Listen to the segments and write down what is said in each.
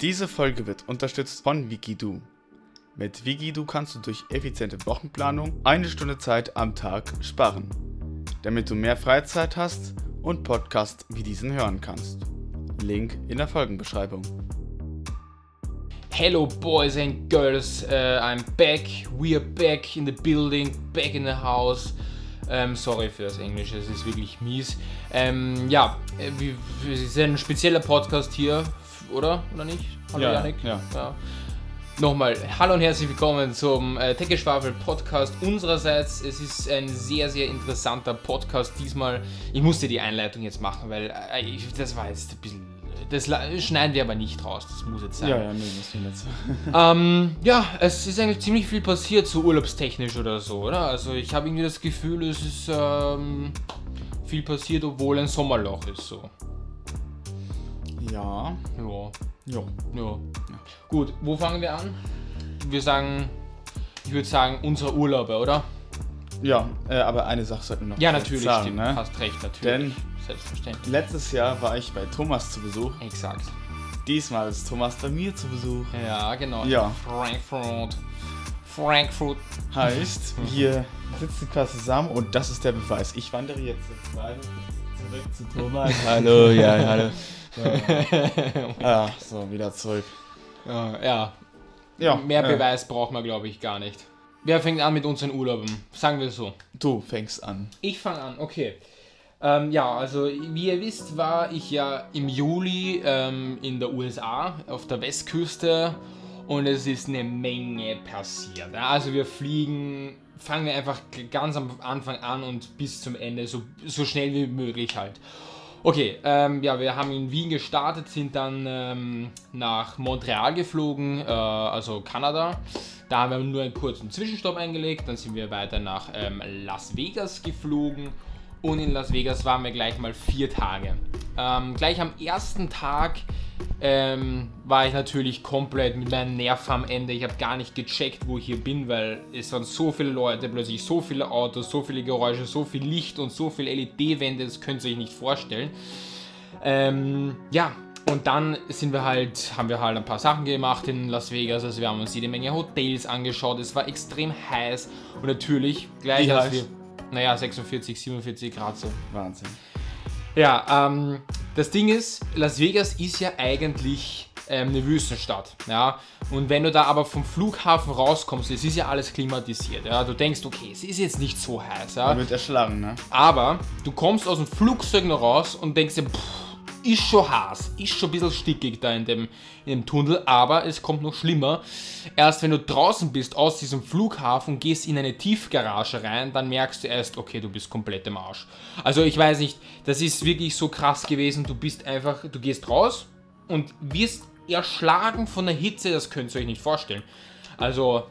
Diese Folge wird unterstützt von Wikidu. Mit Wikidu kannst du durch effiziente Wochenplanung eine Stunde Zeit am Tag sparen, damit du mehr Freizeit hast und Podcasts wie diesen hören kannst. Link in der Folgenbeschreibung. Hello, boys and girls. Uh, I'm back. We are back in the building, back in the house. Ähm, sorry für das Englische, es ist wirklich mies. Ähm, ja, äh, wir, wir sind ein spezieller Podcast hier, oder? Oder nicht? Hallo Ja, Janik? ja. Nochmal, hallo und herzlich willkommen zum äh, Techgeschwafel Podcast unsererseits. Es ist ein sehr, sehr interessanter Podcast diesmal. Ich musste die Einleitung jetzt machen, weil äh, ich, das war jetzt ein bisschen. Das schneiden wir aber nicht raus, das muss jetzt sein. Ja, ja, nee, das ist jetzt. Ähm, ja, es ist eigentlich ziemlich viel passiert, so urlaubstechnisch oder so, oder? Also ich habe irgendwie das Gefühl, es ist ähm, viel passiert, obwohl ein Sommerloch ist, so. Ja, Ja, ja. ja. Gut, wo fangen wir an? Wir sagen, ich würde sagen, unsere Urlaube, oder? Ja, äh, aber eine Sache sollten wir noch Ja, kurz natürlich, sagen, stimmt. ne? Hast recht, natürlich. Denn Selbstverständlich. letztes Jahr war ich bei Thomas zu Besuch. Exakt. Diesmal ist Thomas bei mir zu Besuch. Ja, genau. Ja. Frankfurt. Frankfurt. Heißt, wir sitzen quasi zusammen und das ist der Beweis. Ich wandere jetzt zurück zu Thomas. hallo, ja, hallo. Ja, so, wieder zurück. ja, ja, Ja, mehr äh, Beweis braucht man, glaube ich, gar nicht. Wer fängt an mit unseren Urlauben? Sagen wir so. Du fängst an. Ich fange an, okay. Ähm, ja, also wie ihr wisst, war ich ja im Juli ähm, in der USA auf der Westküste und es ist eine Menge passiert. Ja, Also wir fliegen, fangen wir einfach ganz am Anfang an und bis zum Ende, so, so schnell wie möglich halt. Okay, ähm, ja, wir haben in Wien gestartet, sind dann ähm, nach Montreal geflogen, äh, also Kanada. Da haben wir nur einen kurzen Zwischenstopp eingelegt, dann sind wir weiter nach ähm, Las Vegas geflogen und in Las Vegas waren wir gleich mal vier Tage. Ähm, gleich am ersten Tag ähm, war ich natürlich komplett mit meinen Nerven am Ende. Ich habe gar nicht gecheckt, wo ich hier bin, weil es waren so viele Leute, plötzlich so viele Autos, so viele Geräusche, so viel Licht und so viele LED-Wände, das könnt ihr euch nicht vorstellen. Ähm, ja, und dann sind wir halt, haben wir halt ein paar Sachen gemacht in Las Vegas. Also wir haben uns jede Menge Hotels angeschaut. Es war extrem heiß und natürlich gleich Wie als heiß? wir, naja, 46, 47 Grad so. Wahnsinn. Ja, ähm, das Ding ist, Las Vegas ist ja eigentlich ähm, eine Wüstenstadt, ja. Und wenn du da aber vom Flughafen rauskommst, es ist ja alles klimatisiert, ja. Du denkst, okay, es ist jetzt nicht so heiß, ja. Man wird erschlagen, ne? Aber du kommst aus dem Flugzeug noch raus und denkst dir, pff, ist schon heiß, ist schon ein bisschen stickig da in dem, in dem Tunnel, aber es kommt noch schlimmer. Erst wenn du draußen bist aus diesem Flughafen, gehst in eine Tiefgarage rein, dann merkst du erst, okay, du bist komplett im Arsch. Also ich weiß nicht, das ist wirklich so krass gewesen, du bist einfach, du gehst raus und wirst erschlagen von der Hitze, das könnt ihr euch nicht vorstellen. Also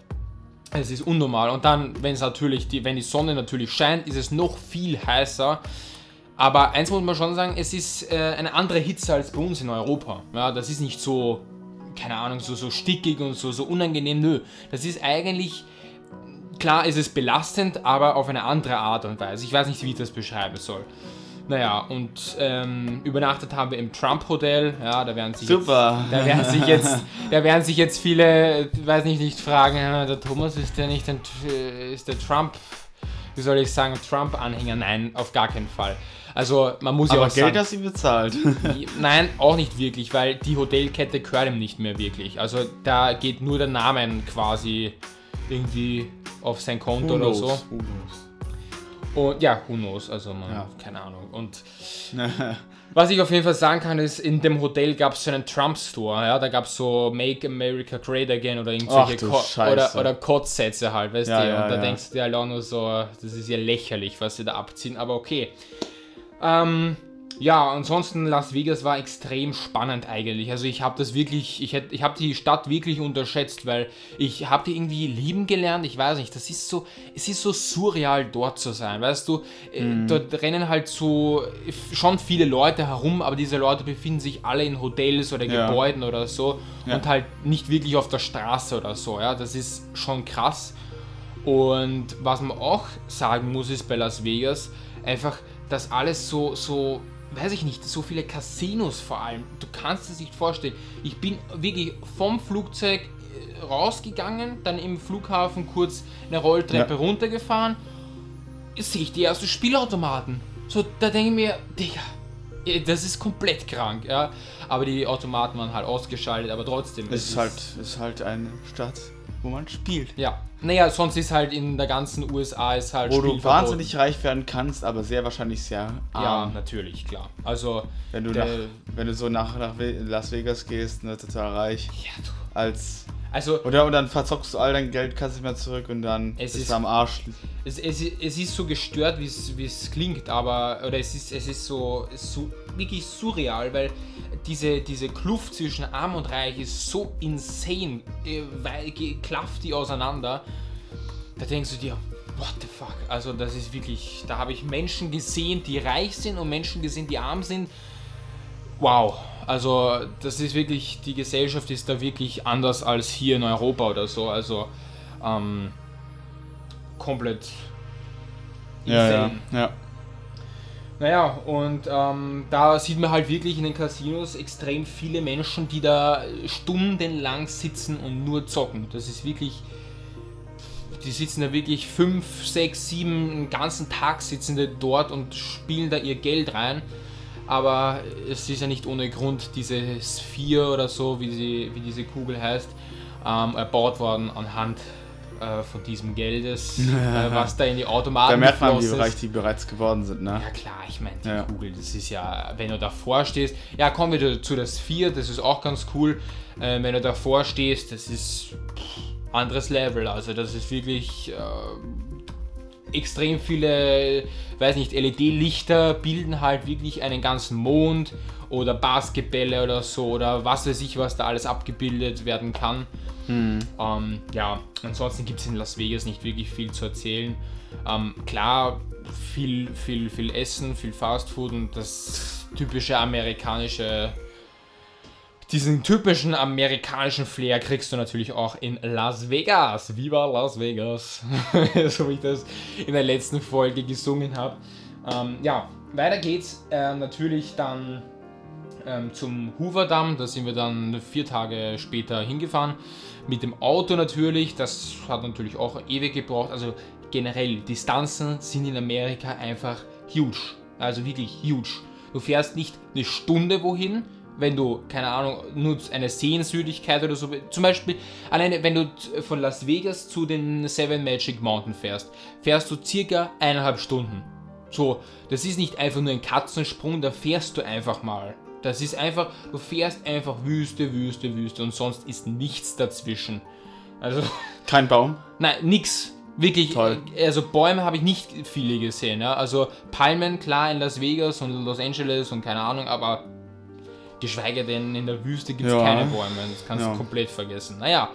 es ist unnormal. Und dann, wenn es natürlich, die, wenn die Sonne natürlich scheint, ist es noch viel heißer. Aber eins muss man schon sagen, es ist äh, eine andere Hitze als bei uns in Europa. Ja, das ist nicht so, keine Ahnung, so, so stickig und so, so unangenehm. Nö, das ist eigentlich, klar ist es belastend, aber auf eine andere Art und Weise. Ich weiß nicht, wie ich das beschreiben soll. Naja, und ähm, übernachtet haben wir im Trump Hotel. Ja, da werden sich Super. Jetzt, da werden sich jetzt, da werden sich jetzt viele, weiß nicht, nicht fragen, der Thomas ist der nicht ein, äh, ist der Trump, wie soll ich sagen, Trump-Anhänger? Nein, auf gar keinen Fall. Also man muss ja Aber auch Geld sagen, du ihm bezahlt. nein, auch nicht wirklich, weil die Hotelkette gehört ihm nicht mehr wirklich. Also da geht nur der Name quasi irgendwie auf sein Konto oder so. Who knows? Und ja, who knows, also man, Ja. keine Ahnung. Und was ich auf jeden Fall sagen kann, ist, in dem Hotel gab es so einen Trump-Store, ja, da gab es so Make America Great Again oder irgendwelche Ach oder, oder Kotzsätze halt, weißt Ja, du, ja, und da ja. denkst du dir halt auch nur so, das ist ja lächerlich, was sie da abziehen, aber okay. Ähm, ja, ansonsten Las Vegas war extrem spannend eigentlich. Also ich habe das wirklich, ich, hätt- ich habe die Stadt wirklich unterschätzt, weil ich habe die irgendwie lieben gelernt. Ich weiß nicht, das ist so, es ist so surreal dort zu sein, weißt du. Äh, Dort rennen halt so schon viele Leute herum, aber diese Leute befinden sich alle in Hotels oder Ja. Gebäuden oder so Ja. und halt nicht wirklich auf der Straße oder so. Ja, das ist schon krass. Und was man auch sagen muss, ist bei Las Vegas einfach, dass alles so, so weiß ich nicht, so viele Casinos vor allem. Du kannst es nicht vorstellen. Ich bin wirklich vom Flugzeug äh, rausgegangen, dann im Flughafen kurz eine Rolltreppe Ja. runtergefahren. Sehe ich die ersten Spielautomaten. So, da denke ich mir, Digga, eh, das ist komplett krank, ja. Aber die Automaten waren halt ausgeschaltet, aber trotzdem. Es ist halt, es ist halt eine Stadt, wo man spielt. Ja. Naja, sonst ist halt in der ganzen USA ist halt Wo du wahnsinnig reich werden kannst, aber sehr wahrscheinlich sehr Ja, arm. natürlich, klar. Also, Wenn du, der- nach, wenn du so nach, nach Las Vegas gehst, ne, total reich. ja, du. Als. Also, Oder und dann verzockst du all dein Geld, kannst nicht mehr zurück und dann Es bist ist- du am Arsch. Es, es, es ist so gestört, wie es wie es klingt, aber oder es ist, es ist so, so wirklich surreal, weil diese, diese Kluft zwischen Arm und Reich ist so insane, äh, weil klafft die auseinander. Da denkst du dir, what the fuck? Also das ist wirklich, da habe ich Menschen gesehen, die reich sind und Menschen gesehen, die arm sind. Wow, also das ist wirklich, die Gesellschaft ist da wirklich anders als hier in Europa oder so. Also ähm, komplett Ja, ja, ja. Naja, und ähm, da sieht man halt wirklich in den Casinos extrem viele Menschen, die da stundenlang sitzen und nur zocken. Das ist wirklich. Die sitzen da wirklich fünf, sechs, sieben, einen ganzen Tag sitzen die dort und spielen da ihr Geld rein. Aber es ist ja nicht ohne Grund diese Sphere oder so, wie, sie, wie diese Kugel heißt, ähm, erbaut worden anhand äh, von diesem Geldes, äh, was da in die Automaten Da merkt man, wie reich die bereits geworden sind, ne? Ja klar, ich meine, die Ja. Kugel, das ist ja, wenn du davor stehst, ja, kommen wir zu das 4, das ist auch ganz cool. Äh, wenn du davor stehst, das ist anderes Level, also das ist wirklich äh, extrem viele, weiß nicht, LED-Lichter bilden halt wirklich einen ganzen Mond oder Basketbälle oder so oder was weiß ich, was da alles abgebildet werden kann. Ähm, ja, ansonsten gibt es in Las Vegas nicht wirklich viel zu erzählen. Ähm, klar, viel, viel, viel Essen, viel Fastfood und das typische amerikanische, diesen typischen amerikanischen Flair kriegst du natürlich auch in Las Vegas. Viva Las Vegas! so wie ich das in der letzten Folge gesungen habe. Ähm, ja, weiter geht's äh, natürlich dann ähm, zum Hoover-Damm. Da sind wir dann vier Tage später hingefahren. Mit dem Auto natürlich. Das hat natürlich auch ewig gebraucht. Also generell, Distanzen sind in Amerika einfach huge. Also wirklich huge. Du fährst nicht eine Stunde wohin, wenn du, keine Ahnung, nur eine Sehenswürdigkeit oder so. Zum Beispiel, alleine wenn du von Las Vegas zu den Seven Magic Mountain fährst, fährst du circa eineinhalb Stunden. So, das ist nicht einfach nur ein Katzensprung, da fährst du einfach mal. Das ist einfach, du fährst einfach Wüste, Wüste, Wüste und sonst ist nichts dazwischen. Also, Kein Baum. nein, nix. Wirklich, Toll. also Bäume habe ich nicht viele gesehen. Ja? Also Palmen, klar, in Las Vegas und Los Angeles und keine Ahnung, aber geschweige denn in der Wüste gibt es Ja. keine Bäume. Das kannst Ja. du komplett vergessen. Naja,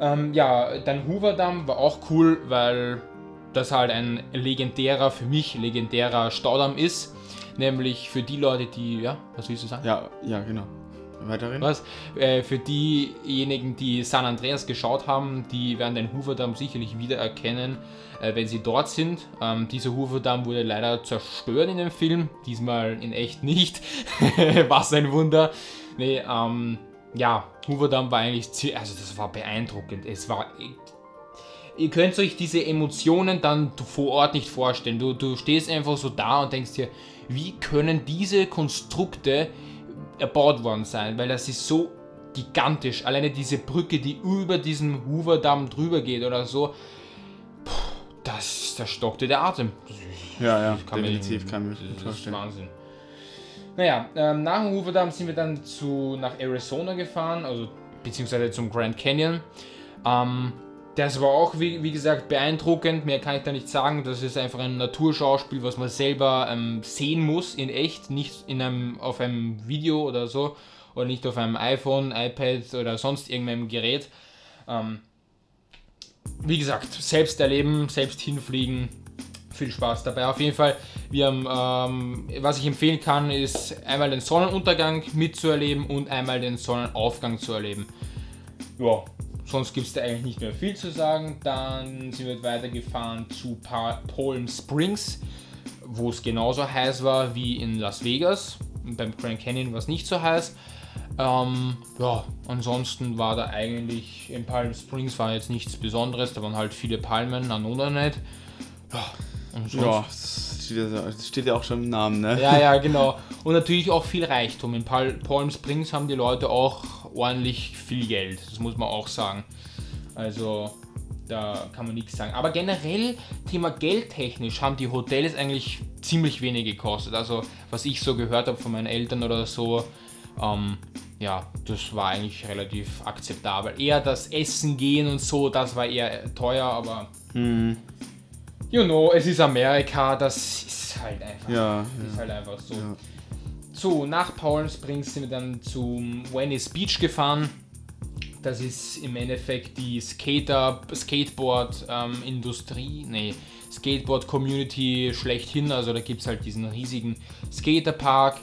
ähm, ja, dann Hoover-Damm war auch cool, weil das halt ein legendärer, für mich legendärer Staudamm ist. Nämlich für die Leute, die, ja, was willst du sagen? Ja, ja, genau. Weiterhin? Was? Äh, für diejenigen, die San Andreas geschaut haben, die werden den Hoover-Damm sicherlich wiedererkennen, äh, wenn sie dort sind. Ähm, dieser Hoover-Damm wurde leider zerstört in dem Film, diesmal in echt nicht. Was ein Wunder. Nee, ähm, ja, Hoover-Damm war eigentlich, also das war beeindruckend. Es war, ihr könnt euch diese Emotionen dann vor Ort nicht vorstellen. Du, du stehst einfach so da und denkst dir, wie können diese Konstrukte erbaut worden sein? Weil das ist so gigantisch. Alleine diese Brücke, die über diesen Hoover-Damm drüber geht oder so, puh, das, das stockte der Atem. Ja, ja, Kann mir- definitiv kann ich mir das ist vorstellen. Wahnsinn. Naja, ähm, nach dem Hoover-Damm sind wir dann zu, nach Arizona gefahren, also beziehungsweise zum Grand Canyon. Ähm, das war auch, wie, wie gesagt, beeindruckend. Mehr kann ich da nicht sagen. Das ist einfach ein Naturschauspiel, was man selber ähm, sehen muss, in echt, nicht in einem, auf einem Video oder so. Oder nicht auf einem iPhone, iPad oder sonst irgendeinem Gerät. Ähm, wie gesagt, selbst erleben, selbst hinfliegen, viel Spaß dabei. Auf jeden Fall, wir haben, ähm, was ich empfehlen kann, ist einmal den Sonnenuntergang mitzuerleben und einmal den Sonnenaufgang zu erleben. Ja, sonst gibt es da eigentlich nicht mehr viel zu sagen. Dann sind wir weitergefahren zu pa Palm Springs. wo es genauso heiß war wie in Las Vegas. Beim Grand Canyon war es nicht so heiß. Ähm, ja, ansonsten war da eigentlich in Palm Springs war jetzt nichts Besonderes. Da waren halt viele Palmen, Anona nicht. Ja, und sonst, ja das steht, ja, das steht ja auch schon im Namen, ne? Ja, ja, genau. Und natürlich auch viel Reichtum. In Palm Springs haben die Leute auch ordentlich viel Geld. Das muss man auch sagen. Also, da kann man nichts sagen. Aber generell, Thema geldtechnisch, haben die Hotels eigentlich ziemlich wenig gekostet. Also, was ich so gehört habe von meinen Eltern oder so, ähm, ja, das war eigentlich relativ akzeptabel. Eher das Essen gehen und so, das war eher teuer, aber. Mhm. You know, es ist Amerika, das ist halt einfach. Ja, ist ja. halt einfach so. Ja. So, nach Palm Springs sind wir dann zum Venice Beach gefahren. Das ist im Endeffekt die Skater, Skateboard-Industrie, ähm, nee, Skateboard-Community schlechthin. Also da gibt es halt diesen riesigen Skaterpark.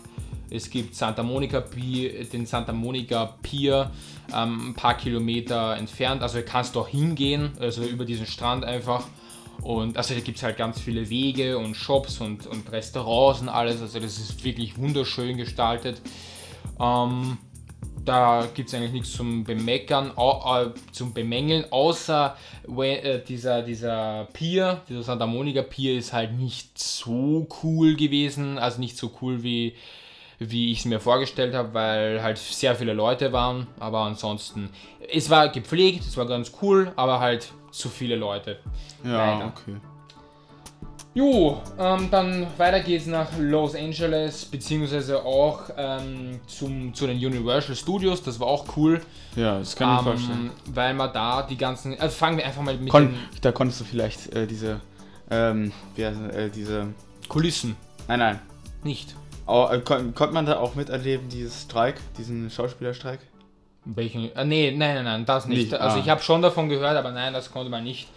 Es gibt Santa Monica Pier, den Santa Monica Pier, ähm, ein paar Kilometer entfernt. Also kannst du auch hingehen, also über diesen Strand einfach. Und also da gibt es halt ganz viele Wege und Shops und, und Restaurants und alles. Also das ist wirklich wunderschön gestaltet. Ähm, da gibt es eigentlich nichts zum Bemeckern, äh, zum Bemängeln, außer äh, dieser, dieser Pier, dieser Santa Monica Pier ist halt nicht so cool gewesen, also nicht so cool wie, wie ich es mir vorgestellt habe, weil halt sehr viele Leute waren, aber ansonsten, es war gepflegt, es war ganz cool, aber halt zu viele Leute. Ja, Leider. okay. Jo, ähm, dann weiter geht's nach Los Angeles, beziehungsweise auch ähm, zum, zu den Universal Studios, das war auch cool. Ja, das kann ich ähm, mir vorstellen. Weil man da die ganzen, also fangen wir einfach mal mit Kon Da konntest du vielleicht äh, diese, ähm, wie heißt, äh, diese... Kulissen. Nein, nein. Nicht. Oh, äh, kon konnte man da auch miterleben, dieses Streik, diesen Schauspielerstreik? Welchen? Äh, nee, nein, nein, nein, das nicht. nicht also ah. ich habe schon davon gehört, aber nein, das konnte man nicht.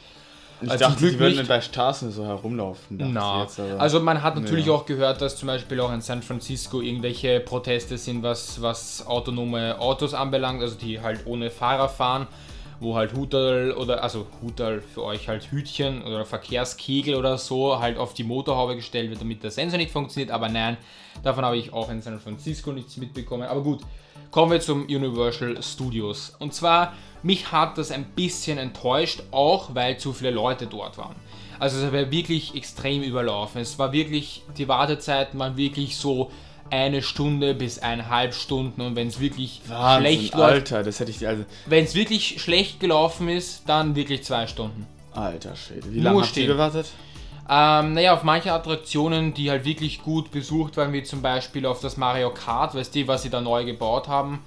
Ich also dachte, die würden bei Straßen so herumlaufen. Na, jetzt, also man hat natürlich ja. auch gehört, dass zum Beispiel auch in San Francisco irgendwelche Proteste sind, was, was autonome Autos anbelangt, also die halt ohne Fahrer fahren, wo halt Hutal oder, also Hutal für euch halt Hütchen oder Verkehrskegel oder so halt auf die Motorhaube gestellt wird, damit der Sensor nicht funktioniert, aber nein, davon habe ich auch in San Francisco nichts mitbekommen. Aber gut, kommen wir zum Universal Studios. Und zwar mich hat das ein bisschen enttäuscht, auch weil zu viele Leute dort waren. Also es war wirklich extrem überlaufen. Es war wirklich, die Wartezeiten waren wirklich so eine Stunde bis eineinhalb Stunden und wenn es wirklich Wahnsinn, schlecht läuft, Alter, das hätte ich also. Wenn es wirklich schlecht gelaufen ist, dann wirklich zwei Stunden. Alter Schwede, wie lange habt ihr gewartet? Ähm, naja, auf manche Attraktionen, die halt wirklich gut besucht waren, wie zum Beispiel auf das Mario Kart, weißt du, was sie da neu gebaut haben,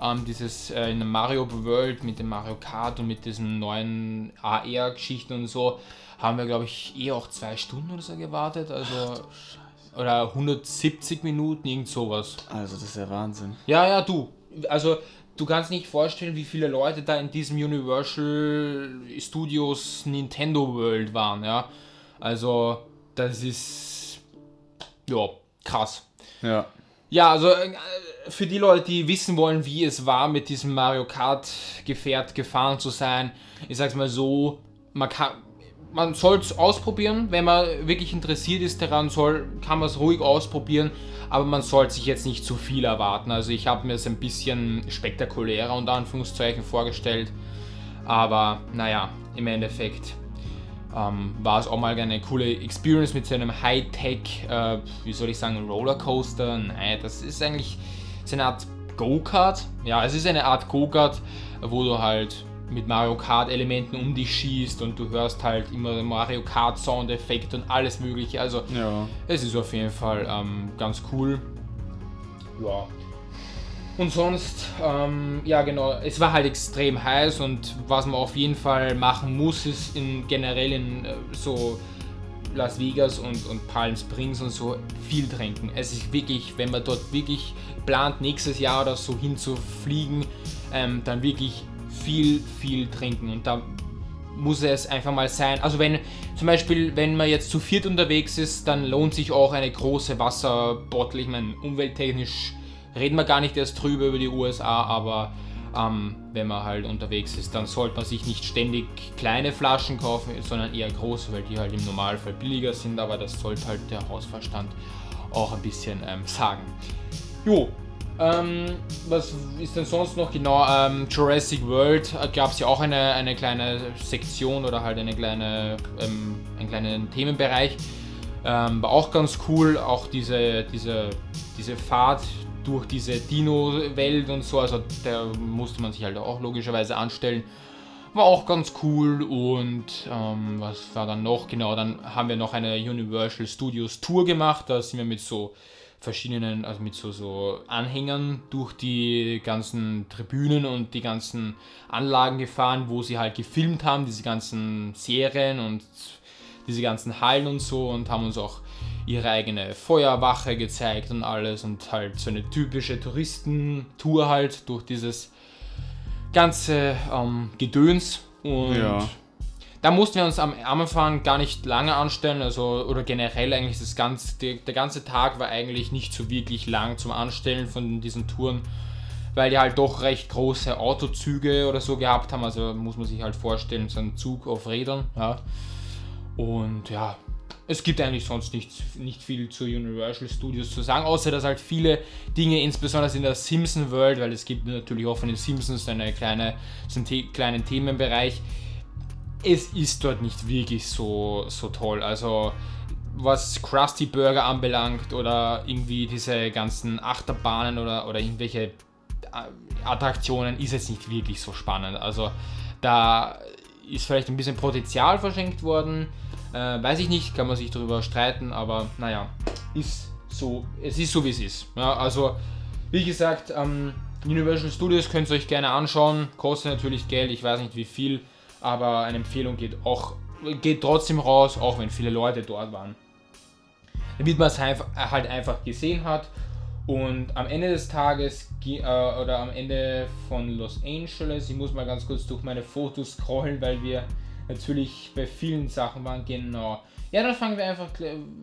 ähm, dieses äh, in der Mario World mit dem Mario Kart und mit diesen neuen AR-Geschichten und so, haben wir, glaube ich, eh auch zwei Stunden oder so gewartet. Also. Ach, oder 170 Minuten, irgend sowas. Also, das ist ja Wahnsinn. Ja, ja, du. Also, du kannst nicht vorstellen, wie viele Leute da in diesem Universal Studios Nintendo World waren, ja. Also, das ist. Ja, krass. Ja. Ja, also äh, für die Leute, die wissen wollen, wie es war, mit diesem Mario Kart Gefährt gefahren zu sein, ich sag's mal so, man kann, man soll es ausprobieren, wenn man wirklich interessiert ist daran, soll, kann man es ruhig ausprobieren, aber man sollte sich jetzt nicht zu viel erwarten. Also ich habe mir es ein bisschen spektakulärer unter Anführungszeichen vorgestellt, aber naja, im Endeffekt ähm, war es auch mal eine coole Experience mit so einem Hightech, äh, wie soll ich sagen, Rollercoaster. Nein, das ist eigentlich so eine Art Go-Kart. Ja, es ist eine Art Go-Kart, wo du halt mit Mario Kart Elementen um dich schießt und du hörst halt immer Mario Kart Soundeffekt und alles mögliche. Also ja. es ist auf jeden Fall ähm, ganz cool. Ja. Und sonst, ähm, ja genau, es war halt extrem heiß und was man auf jeden Fall machen muss, ist in, generell in äh, so Las Vegas und, und Palm Springs und so viel trinken. Es ist wirklich, wenn man dort wirklich plant, nächstes Jahr oder so hinzufliegen, ähm, dann wirklich viel, viel trinken. Und da muss es einfach mal sein. Also wenn zum Beispiel, wenn man jetzt zu viert unterwegs ist, dann lohnt sich auch eine große Wasserbottle. Ich meine, umwelttechnisch reden wir gar nicht erst drüber über die USA, aber Ähm, wenn man halt unterwegs ist, dann sollte man sich nicht ständig kleine Flaschen kaufen, sondern eher große, weil die halt im Normalfall billiger sind, aber das sollte halt der Hausverstand auch ein bisschen ähm, sagen. Jo, ähm, was ist denn sonst noch genau? Ähm, Jurassic World äh, gab es ja auch eine, eine kleine Sektion oder halt eine kleine, ähm, einen kleinen Themenbereich. Ähm, war auch ganz cool, auch diese, diese, diese Fahrt durch diese Dino-Welt und so, also da musste man sich halt auch logischerweise anstellen. War auch ganz cool und ähm, was war dann noch? Genau, dann haben wir noch eine Universal Studios Tour gemacht, da sind wir mit so verschiedenen, also mit so, so Anhängern durch die ganzen Tribünen und die ganzen Anlagen gefahren, wo sie halt gefilmt haben, diese ganzen Serien und diese ganzen Hallen und so und haben uns auch ihre eigene Feuerwache gezeigt und alles und halt so eine typische Touristentour halt durch dieses ganze ähm, Gedöns und ja. Da mussten wir uns am Anfang gar nicht lange anstellen, also oder generell eigentlich das ganze, der, der ganze Tag war eigentlich nicht so wirklich lang zum Anstellen von diesen Touren, weil die halt doch recht große Autozüge oder so gehabt haben. Also muss man sich halt vorstellen, so ein Zug auf Rädern. Ja. Und ja, es gibt eigentlich sonst nicht, nicht viel zu Universal Studios zu sagen, außer dass halt viele Dinge, insbesondere in der Simpson World, weil es gibt natürlich auch von den Simpsons eine kleine, so einen kleinen Themenbereich, es ist dort nicht wirklich so, so toll. Also was Krusty Burger anbelangt oder irgendwie diese ganzen Achterbahnen oder, oder irgendwelche äh, Attraktionen ist es nicht wirklich so spannend. Also da ist vielleicht ein bisschen Potenzial verschenkt worden. Äh, weiß ich nicht, kann man sich darüber streiten, aber naja, ist so, es ist so wie es ist. Ja, also wie gesagt, ähm, Universal Studios könnt ihr euch gerne anschauen, kostet natürlich Geld, ich weiß nicht wie viel aber eine Empfehlung geht auch geht trotzdem raus, auch wenn viele Leute dort waren. Damit man es halt einfach gesehen hat. Und am Ende des Tages äh, oder am Ende von Los Angeles, ich muss mal ganz kurz durch meine Fotos scrollen, weil wir natürlich bei vielen Sachen waren. Genau. Ja, dann fangen wir einfach,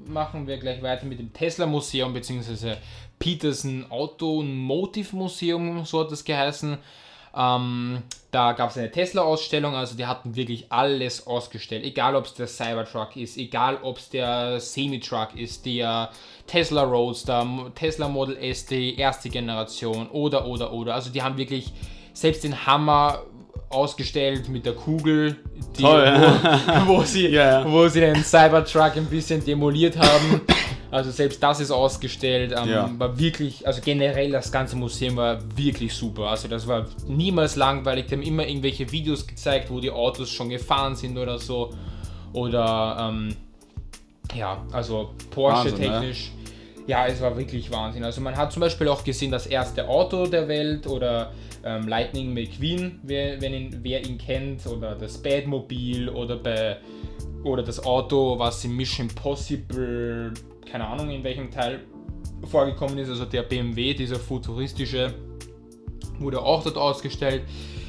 machen wir gleich weiter mit dem Tesla Museum bzw. Peterson Automotive Museum, so hat das geheißen. Ähm, da gab es eine Tesla-Ausstellung, also die hatten wirklich alles ausgestellt. Egal ob es der Cybertruck ist, egal ob es der Semi-Truck ist, der Tesla Roadster, Tesla Model S, die erste Generation oder, oder, oder. Also die haben wirklich selbst den Hammer ausgestellt mit der Kugel, die, Toll, wo, wo, sie, yeah. wo sie den Cybertruck ein bisschen demoliert haben. Also selbst das ist ausgestellt. Ähm, ja. War wirklich, also generell das ganze Museum war wirklich super. Also das war niemals langweilig. Die haben immer irgendwelche Videos gezeigt, wo die Autos schon gefahren sind oder so. Oder ähm, ja, also Porsche Wahnsinn, technisch. Ne? Ja, es war wirklich Wahnsinn. Also man hat zum Beispiel auch gesehen das erste Auto der Welt oder ähm, Lightning McQueen, wer, wenn ihn, wer ihn kennt, oder das Batmobil oder bei oder das Auto, was in Mission Impossible keine Ahnung in welchem Teil vorgekommen ist, also der BMW, dieser futuristische, wurde auch dort ausgestellt.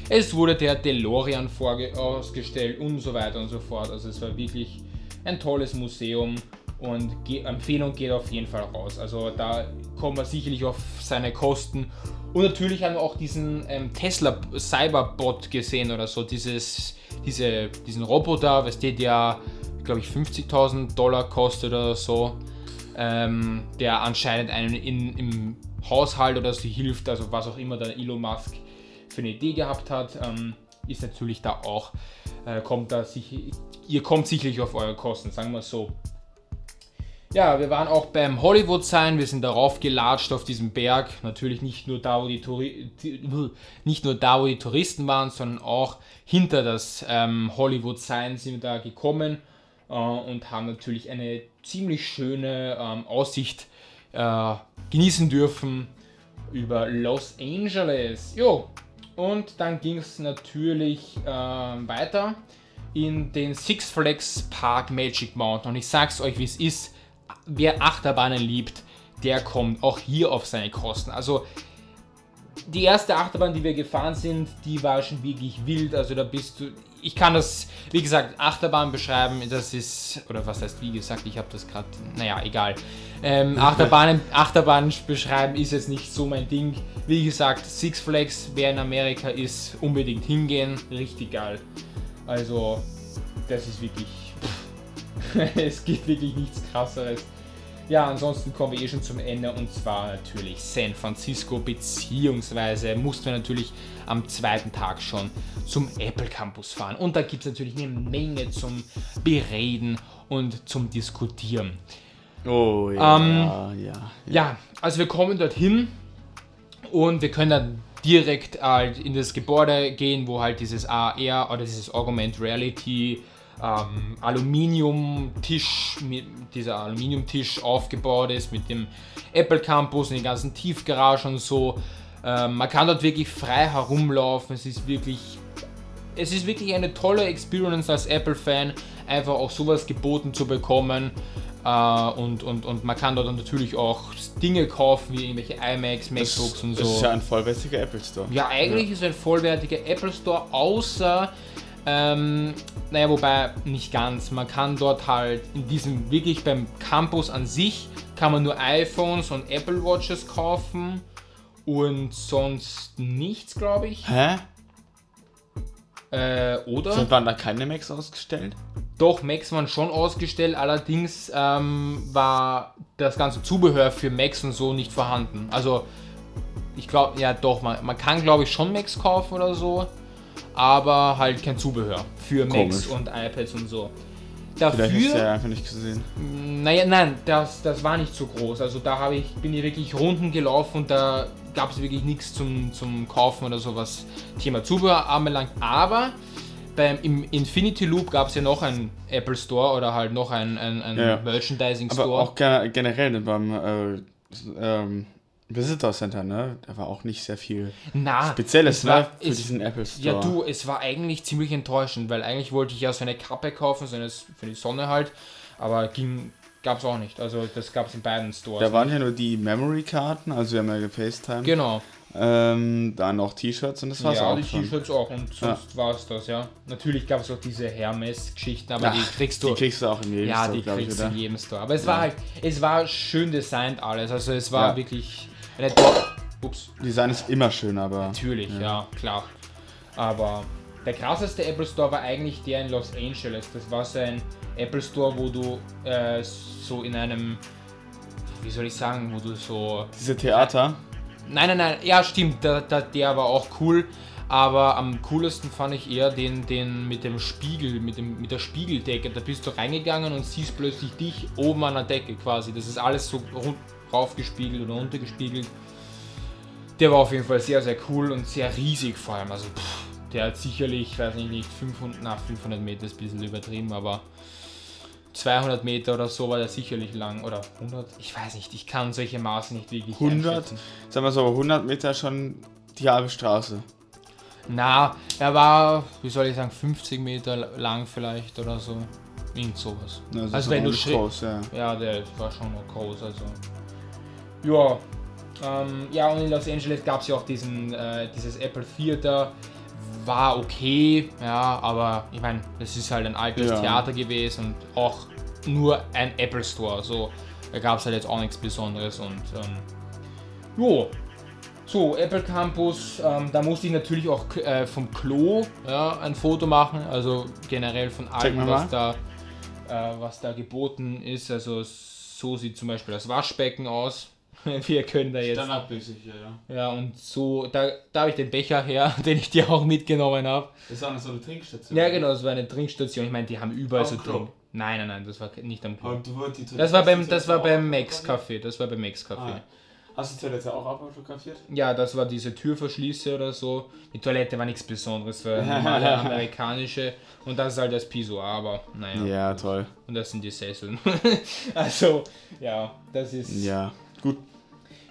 Es wurde der DeLorean ausgestellt und so weiter und so fort. Also es war wirklich ein tolles Museum und Empfehlung geht auf jeden Fall raus. Also da kommt man sicherlich auf seine Kosten. Und natürlich haben wir auch diesen ähm, Tesla Cyberbot gesehen oder so, dieses, diese, diesen Roboter, was der, glaube ich 50.000 Dollar kostet oder so ähm, der anscheinend einen in, im Haushalt oder so hilft, also was auch immer der Elon Musk für eine Idee gehabt hat, ähm, ist natürlich da auch, äh, kommt da sich, ihr kommt sicherlich auf eure Kosten, sagen wir so. Ja, wir waren auch beim Hollywood sein, wir sind darauf gelatscht auf diesem Berg. Natürlich nicht nur da, wo die, Touri nicht nur da, wo die Touristen waren, sondern auch hinter das ähm, Hollywood sein sind wir da gekommen und haben natürlich eine ziemlich schöne ähm, Aussicht äh, genießen dürfen über Los Angeles. Jo, und dann ging es natürlich äh, weiter in den Six Flags Park Magic Mountain. Und ich sag's euch, wie es ist: wer Achterbahnen liebt, der kommt auch hier auf seine Kosten. Also, die erste Achterbahn, die wir gefahren sind, die war schon wirklich wild. Also, da bist du ich kann das, wie gesagt, Achterbahn beschreiben. Das ist, oder was heißt wie gesagt, ich habe das gerade, naja, egal. Ähm, Achterbahnen, Achterbahn beschreiben ist jetzt nicht so mein Ding. Wie gesagt, Six Flags, wer in Amerika ist, unbedingt hingehen. Richtig geil. Also, das ist wirklich. es gibt wirklich nichts krasseres. Ja, ansonsten kommen wir eh schon zum Ende und zwar natürlich San Francisco, beziehungsweise mussten wir natürlich am zweiten Tag schon zum Apple Campus fahren. Und da gibt es natürlich eine Menge zum Bereden und zum Diskutieren. Oh ja, Ähm, ja, ja. Ja, also wir kommen dorthin und wir können dann direkt halt in das Gebäude gehen, wo halt dieses AR oder dieses Augmented Reality ähm, Aluminiumtisch, mit dieser Aluminiumtisch aufgebaut ist mit dem Apple Campus und den ganzen Tiefgaragen und so. Ähm, man kann dort wirklich frei herumlaufen. Es ist wirklich es ist wirklich eine tolle Experience als Apple-Fan, einfach auch sowas geboten zu bekommen. Äh, und, und, und man kann dort natürlich auch Dinge kaufen, wie irgendwelche iMacs, MacBooks und Das ist so. ja ein vollwertiger Apple Store. Ja, eigentlich ist es ein vollwertiger Apple Store, außer, ähm, naja, wobei nicht ganz. Man kann dort halt in diesem, wirklich beim Campus an sich, kann man nur iPhones und Apple Watches kaufen und sonst nichts, glaube ich. Hä? Äh, oder? Sind waren da keine Macs ausgestellt? Doch, Macs waren schon ausgestellt, allerdings ähm, war das ganze Zubehör für Macs und so nicht vorhanden. Also, ich glaube, ja doch, man, man kann glaube ich schon Macs kaufen oder so, aber halt kein Zubehör für Macs und iPads und so. Vielleicht hast du Dafür, ja einfach nicht gesehen. naja, nein, das, das war nicht so groß. Also da habe ich, bin ich wirklich Runden gelaufen und da gab es wirklich nichts zum, zum Kaufen oder so, was Thema Zubehör anbelangt. Aber beim, im Infinity Loop gab es ja noch einen Apple Store oder halt noch einen, einen, einen Ja. Merchandising Aber Store. auch ge- generell beim äh, ähm, Visitor Center, ne? Da war auch nicht sehr viel Na, Spezielles, es war- ne? Für es- diesen Apple Store. Ja, du, es war eigentlich ziemlich enttäuschend, weil eigentlich wollte ich ja so eine Kappe kaufen, so eine für die Sonne halt, aber ging, gab es auch nicht. Also das gab es in beiden Stores. Da waren ja nur die Memory-Karten, also wir haben ja gefacetime. genau. Ähm, dann noch T-Shirts und das war's ja, auch die schon. T-Shirts auch und sonst war es das, ja. Natürlich gab es auch diese Hermes-Geschichten, aber Ach, die kriegst du. Die kriegst du auch in jedem ja, Store, die glaub ich, kriegst du in jedem Store. Aber es war Ja. halt, es war schön designt alles. Also es war Ja. Wirklich eine tolle. Ups. Design ist immer schön, aber. Natürlich, ja. Ja. klar. Aber der krasseste Apple Store war eigentlich der in Los Angeles. Das war so ein Apple Store, wo du äh, so in einem, wie soll ich sagen, wo du so Diese Theater. Nein, nein, nein, ja, stimmt, der, der, der war auch cool. Aber am coolsten fand ich eher den, den mit dem Spiegel, mit, dem, mit der Spiegeldecke. Da bist du reingegangen und siehst plötzlich dich oben an der Decke quasi. Das ist alles so rund, raufgespiegelt oder runtergespiegelt. Der war auf jeden Fall sehr, sehr cool und sehr riesig vor allem. Also, pff, der hat sicherlich, ich weiß nicht, nicht 500, na, 500 Meter ist ein bisschen übertrieben, aber 200 Meter oder so war der sicherlich lang. Oder 100? Ich weiß nicht, ich kann solche Maße nicht wirklich 100? einschätzen. Sagen wir so, 100 Meter schon die halbe Straße. Na, er war, wie soll ich sagen, 50 Meter lang vielleicht oder so. Irgend sowas. Also, Also wenn du groß, ja. Ja, der war schon noch groß, also. Ja. Ähm, ja, und in Los Angeles gab es ja auch diesen, äh, dieses Apple Theater. War okay, ja, aber ich meine, das ist halt ein altes Ja. Theater gewesen und auch nur ein Apple Store. So, da gab es halt jetzt auch nichts Besonderes und ähm, jo. So, Apple Campus, ähm, da musste ich natürlich auch äh, vom Klo ja, ein Foto machen, also generell von allem, was da, äh, was da geboten ist. Also so sieht zum Beispiel das Waschbecken aus. Wir können da jetzt. Standardmäßig, ja, ja. Ja, und so, da, da habe ich den Becher her, den ich dir auch mitgenommen habe. Das ist auch so eine Trinkstation. Ja, genau, das war eine Trinkstation. Ich meine, die haben überall so? Trink. Nein, nein, nein, das war nicht am Klo. Das war beim, das war beim Max? Café. Das war beim Max Café. Ah. Hast du die Toilette auch abfotografiert? Ja, das war diese Türverschließe oder so. Die Toilette war nichts Besonderes, war eine normale amerikanische. Und das ist halt das Pissoir, aber naja. Ja, toll. Und das sind die Sesseln. also, ja, das ist Ja, gut.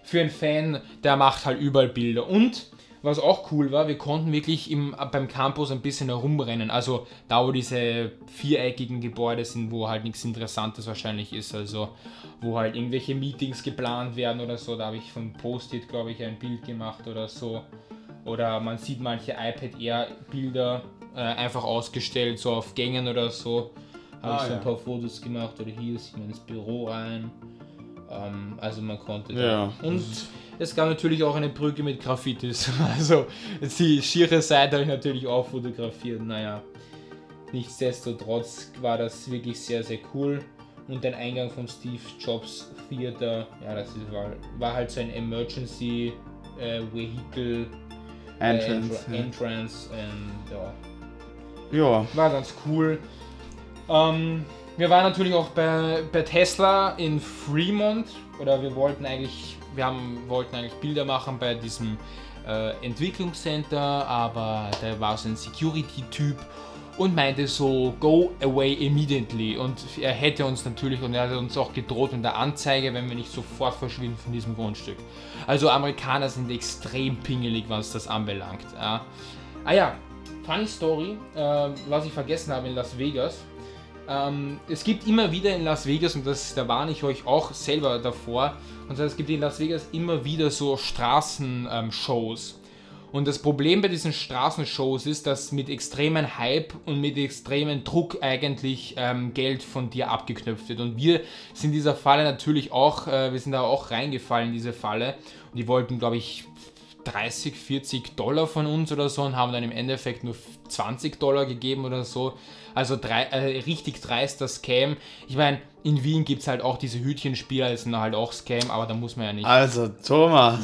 Für einen Fan, der macht halt überall Bilder. Und was auch cool war, wir konnten wirklich im, beim Campus ein bisschen herumrennen. Also da, wo diese viereckigen Gebäude sind, wo halt nichts Interessantes wahrscheinlich ist. Also wo halt irgendwelche Meetings geplant werden oder so. Da habe ich vom Post-it, glaube ich, ein Bild gemacht oder so. Oder man sieht manche iPad Air Bilder äh, einfach ausgestellt, so auf Gängen oder so. Habe Ah, ich so ja. ein paar Fotos gemacht oder hier sieht man ins Büro rein. Ähm, also man konnte Ja. da. Und es gab natürlich auch eine Brücke mit Graffitis. Also die schiere Seite habe ich natürlich auch fotografiert. Naja, nichtsdestotrotz war das wirklich sehr, sehr cool. Und der Eingang vom Steve Jobs Theater, ja, das ist, war, war halt so ein Emergency äh, Vehicle äh, Entrance. Entra- Entrance und ja, Ja. war ganz cool. Ähm, wir waren natürlich auch bei, bei Tesla in Fremont oder wir wollten eigentlich, wir haben, wollten eigentlich Bilder machen bei diesem äh, Entwicklungscenter, aber da war so ein Security-Typ und meinte so, go away immediately. Und er hätte uns natürlich, und er hat uns auch gedroht mit der Anzeige, wenn wir nicht sofort verschwinden von diesem Grundstück. Also Amerikaner sind extrem pingelig, was das anbelangt. Ah ja, funny Story, äh, was ich vergessen habe in Las Vegas. Ähm, es gibt immer wieder in Las Vegas, und das, da warne ich euch auch selber davor, und zwar, es gibt in Las Vegas immer wieder so Straßenshows. Und das Problem bei diesen Straßenshows ist, dass mit extremen Hype und mit extremen Druck eigentlich ähm, Geld von dir abgeknöpft wird. Und wir sind in dieser Falle natürlich auch, äh, wir sind da auch reingefallen in diese Falle. Und die wollten, glaube ich, 30, 40 Dollar von uns oder so und haben dann im Endeffekt nur 20 Dollar gegeben oder so. Also drei, äh, richtig dreister Scam. Ich meine, in Wien gibt es halt auch diese Hütchenspieler, das sind halt auch Scam, aber da muss man ja nicht. Also, Thomas.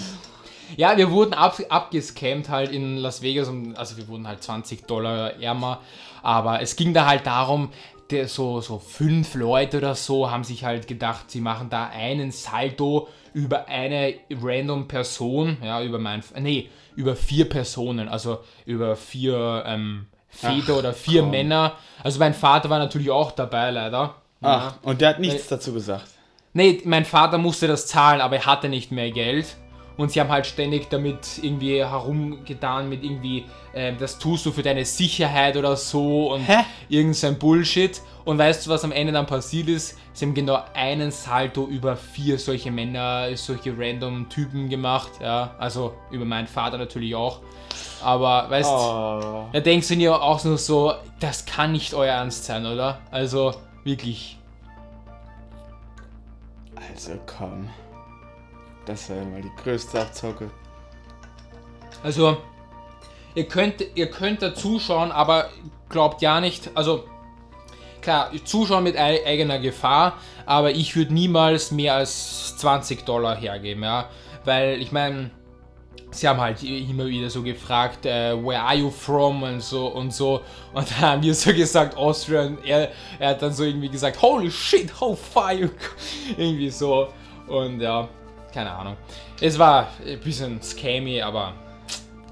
Ja, wir wurden ab, abgescammt halt in Las Vegas und also wir wurden halt 20 Dollar ärmer. Aber es ging da halt darum, der, so, so fünf Leute oder so haben sich halt gedacht, sie machen da einen Salto über eine random Person, ja, über mein, nee, über vier Personen, also über vier ähm, Väter Ach, oder vier komm. Männer. Also mein Vater war natürlich auch dabei, leider. Ach, und der hat nichts dazu gesagt. Nee, mein Vater musste das zahlen, aber er hatte nicht mehr Geld. Und sie haben halt ständig damit irgendwie herumgetan mit irgendwie, ähm, das tust du für deine Sicherheit oder so und Hä? irgend so ein Bullshit. Und weißt du, was am Ende dann passiert ist? Sie haben genau einen Salto über vier solche Männer, solche random Typen gemacht. Ja, also über meinen Vater natürlich auch. Aber weißt du, Oh. da denkst du dir auch nur so, das kann nicht euer Ernst sein, oder? Also wirklich. Also komm. Das war ja mal die größte Abzocke. Also, ihr könnt, ihr könnt da zuschauen, aber glaubt ja nicht, also klar, zuschauen mit ei- eigener Gefahr, aber ich würde niemals mehr als 20 Dollar hergeben, ja, weil ich meine, sie haben halt immer wieder so gefragt, äh, where are you from und so und so. Und da haben wir so gesagt Austria. Und er, er hat dann so irgendwie gesagt, holy shit, how far you, irgendwie so. Und ja, keine Ahnung. Es war ein bisschen scammy, aber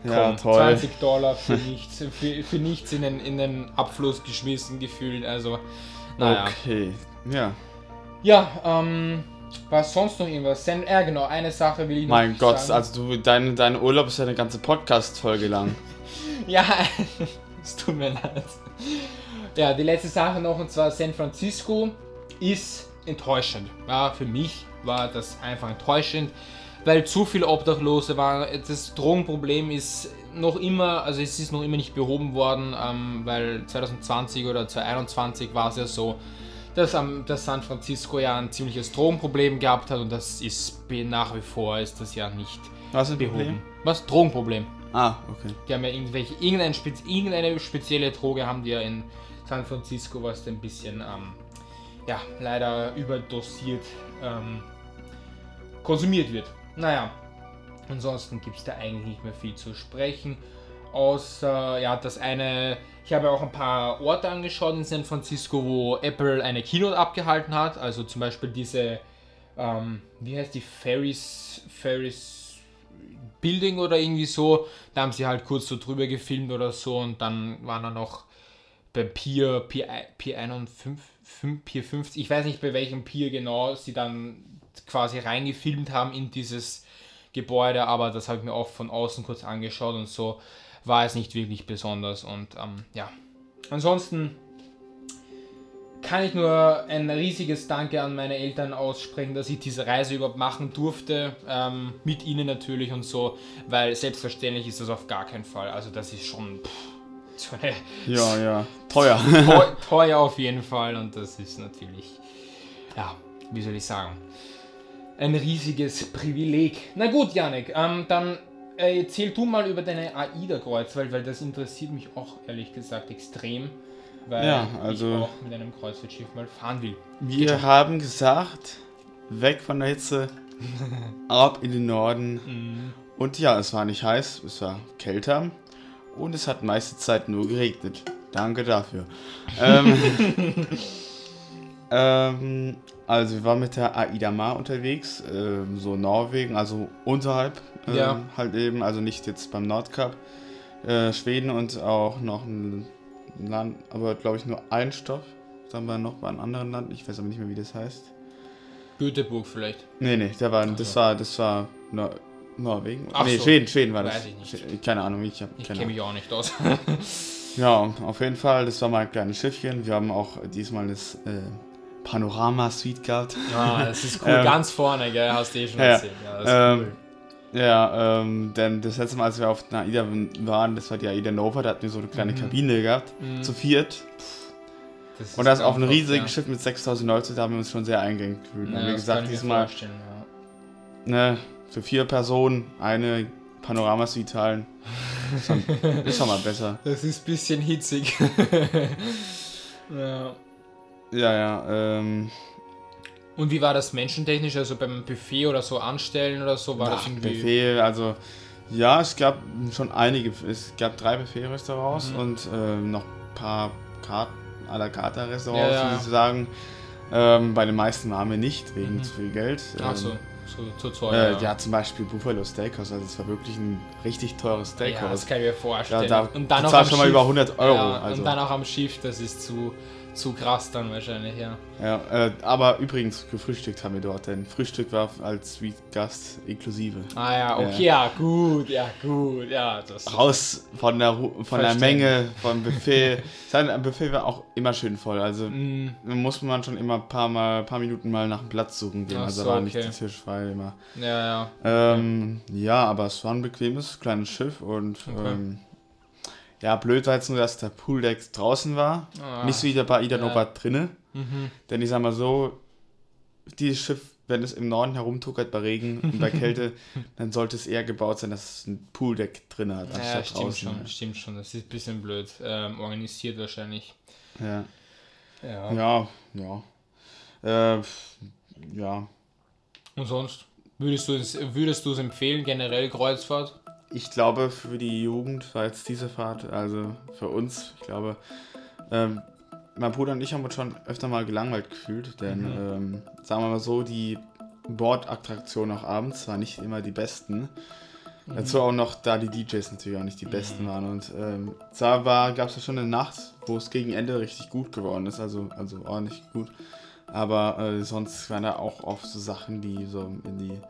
Ja, Komm, toll. 20 Dollar für nichts, für, für nichts in den, in den Abfluss geschmissen gefühlt. Also, naja. Okay. Ja. Ja, ähm, was sonst noch irgendwas? Sen äh, genau, eine Sache will ich noch Mein Gott, sagen. also du, dein, dein Urlaub ist ja eine ganze Podcast-Folge lang. Ja, es tut mir leid. Ja, die letzte Sache noch, und zwar San Francisco ist enttäuschend. Ja, für mich war das einfach enttäuschend, weil zu viele Obdachlose waren. Das Drogenproblem ist noch immer, also es ist noch immer nicht behoben worden, ähm, weil 2020 oder 2021 war es ja so, dass, am- dass San Francisco ja ein ziemliches Drogenproblem gehabt hat und das ist nach wie vor ist das ja nicht Was ist behoben. Problem? Was? Drogenproblem. Ah, okay. Die haben ja irgendwelche, irgendein Spez, irgendeine spezielle Droge haben die ja in San Francisco, was ein bisschen, ähm, ja, leider überdosiert ähm, konsumiert wird. Naja, ansonsten gibt es da eigentlich nicht mehr viel zu sprechen. Außer, ja, das eine, ich habe auch ein paar Orte angeschaut in San Francisco, wo Apple eine Keynote abgehalten hat. Also zum Beispiel diese, ähm, wie heißt die, Ferris, Ferris Building oder irgendwie so. Da haben sie halt kurz so drüber gefilmt oder so und dann waren da noch beim Pier, Pier, Pier 51, fünf- Pier 50, ich weiß nicht bei welchem Pier genau sie dann quasi reingefilmt haben in dieses Gebäude, aber das habe ich mir auch von außen kurz angeschaut und so war es nicht wirklich besonders und ähm, ja. Ansonsten kann ich nur ein riesiges Danke an meine Eltern aussprechen, dass ich diese Reise überhaupt machen durfte, ähm, mit ihnen natürlich und so, weil selbstverständlich ist das auf gar keinen Fall. Also das ist schon, pff, so eine Ja, ja. Teuer. teu- teuer auf jeden Fall und das ist natürlich, ja, wie soll ich sagen, ein riesiges Privileg. Na gut, Janik, ähm, dann äh, erzähl du mal über deine AIDA-Kreuzfahrt, weil das interessiert mich auch ehrlich gesagt extrem, weil Ja, also- ich auch mit einem Kreuzfahrtschiff mal fahren will. Wir haben gesagt, weg von der Hitze, ab in den Norden. Mhm. Und ja, es war nicht heiß, es war kälter und es hat meiste Zeit nur geregnet. Danke dafür. ähm, ähm, also wir waren mit der Aida Mar unterwegs, ähm, so Norwegen, also unterhalb ähm, Ja. halt eben, also nicht jetzt beim Nordkap. Äh, Schweden und auch noch ein Land, aber glaube ich nur ein Stopp. Dann war noch bei einem anderen Land, ich weiß aber nicht mehr, wie das heißt. Göteborg vielleicht. Nee, nee, der war, das war, das war Nor Norwegen. Ach nee, so. Schweden, Schweden war das. Weiß ich nicht. Keine Ahnung, ich habe Ich kenne mich auch nicht aus. Ja, auf jeden Fall, das war mal ein kleines Schiffchen. Wir haben auch diesmal das äh, Panorama-Suite gehabt. ah, das ist cool. Ähm, Ganz vorne, gell? Hast du eh schon ja, erzählt. Ja, das ist ähm, cool. Ja, ähm, denn das letzte Mal, als wir auf der AIDA waren, das war die AIDA Nova, da hatten wir so eine kleine Mhm. Kabine gehabt, Mhm. zu viert. Das Und das ist auf einem einfach, riesigen ja. Schiff mit 6000 Leuten, da haben wir uns schon sehr eingeengt gefühlt. Ja, haben wir gesagt, diesmal ja. ne, für vier Personen eine Panorama-Suite teilen. Ist schon, ist schon mal besser. Das ist ein bisschen hitzig. ja. Ja, ja, ähm. Und wie war das menschentechnisch? Also beim Buffet oder so anstellen oder so? War das Ach, irgendwie. Buffet, also ja, es gab schon einige. Es gab drei Buffet-Restaurants Mhm. und ähm, noch ein paar Kart à la carte Restaurants, Ja, ja. würde ich sagen. Ähm, bei den meisten waren wir nicht, wegen Mhm. zu viel Geld. Ach Ähm, so, so, so Äh, teuer. ja. zum Beispiel Buffalo Steakhouse, also es war wirklich ein richtig teures Ja, Steakhouse. das kann ich mir Ja, vorstellen. da und dann auch am schon mal Schiff. über 100 Euro. Ja, also. Und dann auch am Schiff, das ist zu, zu krass dann wahrscheinlich, ja. Ja, äh, aber übrigens, gefrühstückt haben wir dort, denn Frühstück war als Suite-Gast inklusive. Ah ja, okay, ja, gut, ja, gut, ja. Das Raus von der, von der. Menge, vom Buffet. Sein Buffet war auch immer schön voll, also Mm, muss man schon immer ein paar, mal, paar Minuten mal nach dem Platz suchen gehen, Ach also so, war nicht okay. der Tisch frei immer. ja, ja. Ähm, ja, aber es war ein bequemes kleines Schiff und Okay. ähm, ja, blöd war jetzt nur, dass der Pooldeck draußen war, Ah, nicht so wie der bei Ida ja. Drinne. Mhm. Denn ich sag mal so, dieses Schiff, wenn es im Norden herumtuckert bei Regen und bei Kälte, dann sollte es eher gebaut sein, dass es ein Pooldeck drin hat, Ja, anstatt stimmt draußen. schon, stimmt schon. Das ist ein bisschen blöd ähm, organisiert wahrscheinlich. Ja, Ja. ja, ja. Äh, ja. Und sonst? Würdest du es würdest du es empfehlen, generell Kreuzfahrt? Ich glaube, für die Jugend war jetzt diese Fahrt, also für uns, ich glaube, ähm, mein Bruder und ich haben uns schon öfter mal gelangweilt gefühlt, denn, ähm, sagen wir mal so, die Bordattraktionen auch abends waren nicht immer die besten. Dazu auch noch, da die DJs natürlich auch nicht die besten waren. Und ähm, da gab es ja schon eine Nacht, wo es gegen Ende richtig gut geworden ist, also, also ordentlich gut. Aber äh, sonst waren da auch oft so Sachen, die so in die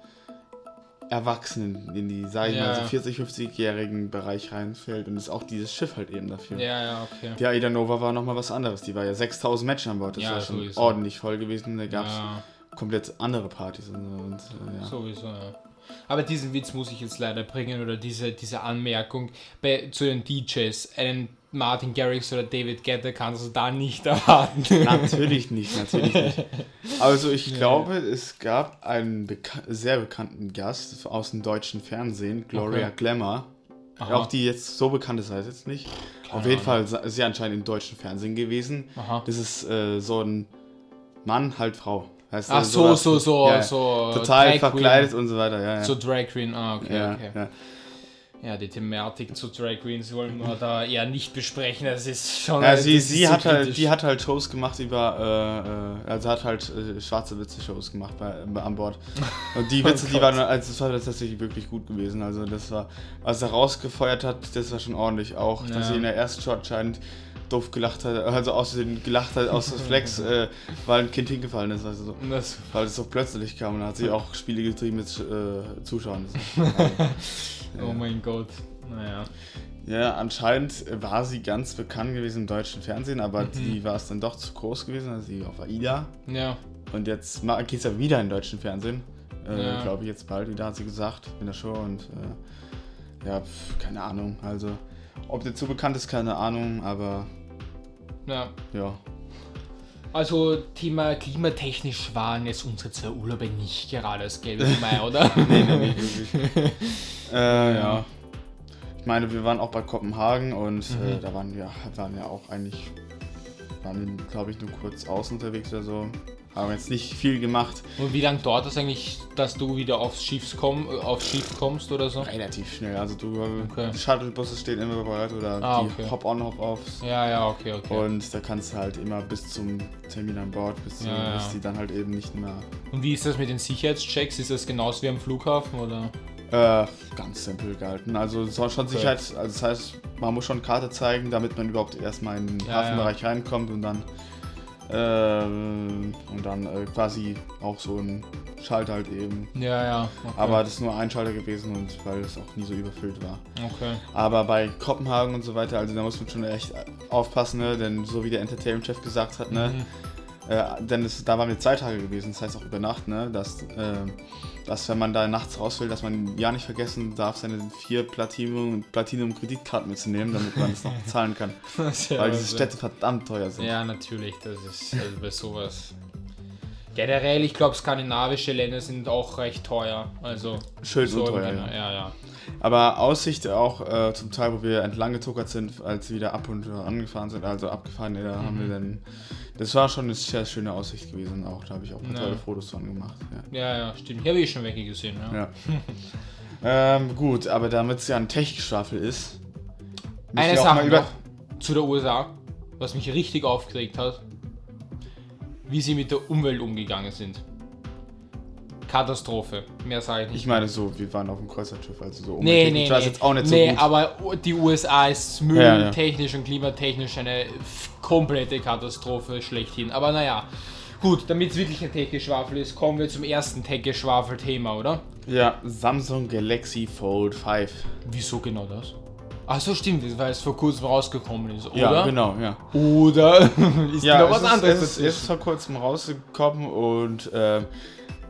Erwachsenen, in die, sag ich Ja. mal, so 40-, 50-jährigen Bereich reinfällt. Und ist auch dieses Schiff halt eben dafür. Ja, ja, okay. Die Aida Nova war nochmal was anderes. Die war ja 6000 Menschen an Bord. Das Ja, war schon sowieso. ordentlich voll gewesen. Da gab es ja, komplett andere Partys. Und, so. und äh, ja. sowieso, ja. Aber diesen Witz muss ich jetzt leider bringen oder diese, diese Anmerkung bei, zu den DJs. Einen Martin Garrix oder David Guetta kannst du da nicht erwarten. Natürlich nicht, natürlich nicht. Also ich glaube, es gab einen beka sehr bekannten Gast aus dem deutschen Fernsehen, Gloria Okay. Glamour. Aha. Auch die jetzt so bekannt ist, weiß jetzt nicht. Auf jeden Fall ist sie anscheinend im deutschen Fernsehen gewesen. Aha. Das ist äh, so ein Mann, halt Frau. Heißt, Ach äh, so, was- so, so, ja, ja. so. Total Drag verkleidet Queen. und so weiter, ja. ja. So Drag Queen, ah, okay, ja, okay. Ja. Die Thematik zu Drag Queens wollen wir da eher nicht besprechen. Das ist schon. Ja, sie, sie so hat halt, die hat halt Shows gemacht über, äh, äh, also hat halt äh, schwarze Witze-Shows gemacht bei, bei, an Bord. Und die Oh Witze, die Gott. waren, also das war tatsächlich wirklich gut gewesen. Also das war, was er rausgefeuert hat, das war schon ordentlich. Auch, dass Ja. sie in der ersten Show anscheinend doof gelacht hat, also aus den gelacht hat, aus des Flex, äh, weil ein Kind hingefallen ist, also so. Das, Weil es so plötzlich kam und hat sie auch Spiele getrieben mit äh, Zuschauern. Das- oh mein Gott. Naja. Ja, anscheinend war sie ganz bekannt gewesen im deutschen Fernsehen, aber Mhm. die war es dann doch zu groß gewesen, also sie auf AIDA. Ja. Und jetzt geht es ja wieder im deutschen Fernsehen. Äh, Ja. Glaube ich jetzt bald wieder, hat sie gesagt, in der Show. Und äh, ja, pf, keine Ahnung. Also Ob der zu bekannt ist, keine Ahnung, aber Ja. ja. Also Thema klimatechnisch waren jetzt unsere zwei Urlaube nicht gerade das Gelbe Mai, oder? Nee, nee, nicht wirklich. äh, ja. Ich meine, wir waren auch bei Kopenhagen und äh, Mhm. da waren wir waren ja auch eigentlich, waren glaube ich nur kurz außen unterwegs oder so. Haben jetzt nicht viel gemacht. Und wie lange dauert das eigentlich, dass du wieder aufs Schiff, komm, äh, aufs Schiff kommst oder so? Relativ schnell. Also du Okay. die Shuttlebusse stehen immer bereit oder Ah, die okay. Hop-on, Hop-offs. Ja, ja, okay, okay. Und da kannst du halt immer bis zum Termin an Bord, bis, Ja, ja. bis die dann halt eben nicht mehr. Und wie ist das mit den Sicherheitschecks? Ist das genauso wie am Flughafen oder? Äh, ganz simpel gehalten. Also es soll schon Okay. Sicherheit, also das heißt, man muss schon Karte zeigen, damit man überhaupt erstmal in den Ja, Hafenbereich reinkommt und dann ähm, und dann äh, quasi auch so ein Schalter halt eben. Ja, ja. Okay. Aber das ist nur ein Schalter gewesen und weil es auch nie so überfüllt war. Okay. Aber bei Kopenhagen und so weiter, also da muss man schon echt aufpassen, ne? denn so wie der Entertainment-Chef gesagt hat, ne? Mhm. Äh, denn es, da waren wir zwei Tage gewesen, das heißt auch über Nacht, ne? dass, äh, dass wenn man da nachts raus will, dass man ja nicht vergessen darf, seine vier Platinum- Platinum-Kreditkarten mitzunehmen, damit man es noch bezahlen kann. Weil diese Städte verdammt teuer sind. Ja, natürlich. Das ist also bei sowas. Generell, ich glaube, skandinavische Länder sind auch recht teuer. Also Schön so und teuer, Generell, ja. ja, ja. Aber Aussicht auch äh, zum Teil, wo wir entlang getuckert sind, als wir wieder ab und angefahren sind, also abgefahren, da haben Mhm. wir dann. Das war schon eine sehr schöne Aussicht gewesen, auch da habe ich auch ein paar Ja. tolle Fotos von gemacht. Ja. Ja, ja, stimmt. Ich habe eh schon welche gesehen, ja. Ja. ähm, gut, aber damit es ja ein Tech-Staffel ist. Eine Sache über. noch zu der USA, was mich richtig aufgeregt hat, wie sie mit der Umwelt umgegangen sind. Katastrophe. Mehr sage ich nicht. Ich meine so, wir waren auf dem Kreuzfahrtschiff, also so Nee, nee, Ich weiß nee. jetzt auch nicht so nee, gut. aber die USA ist Ja, ja. mülltechnisch und klimatechnisch eine komplette Katastrophe schlechthin. Aber naja, gut, damit es wirklich ein Tech-Geschwafel ist, kommen wir zum ersten Tech-Geschwafel-Thema, oder? Ja, Samsung Galaxy Fold 5. Wieso genau das? Ach so, stimmt, weil es vor kurzem rausgekommen ist, oder? Ja, genau, ja. Oder ist Ja, noch was ist, anderes es ist, es ist vor kurzem rausgekommen und äh,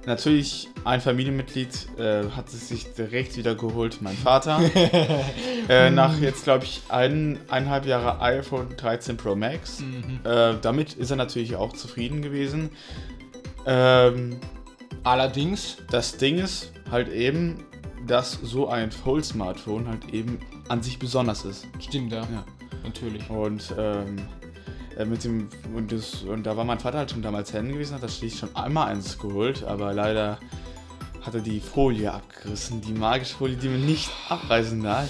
natürlich ein Familienmitglied äh, hat es sich direkt wieder geholt, mein Vater. äh, nach jetzt, glaube ich, ein, eineinhalb Jahre iPhone 13 Pro Max. Mhm. Äh, damit ist er natürlich auch zufrieden gewesen. Ähm, Allerdings, das Ding ist halt eben, dass so ein Fold-Smartphone halt eben an sich besonders ist. stimmt ja, Ja. natürlich. Und ähm, äh, mit dem und, das, und da war mein Vater halt schon damals hin gewesen, hat er schließlich schon einmal eins geholt, aber leider hat er die Folie abgerissen, die magische Folie, die man nicht abreißen darf.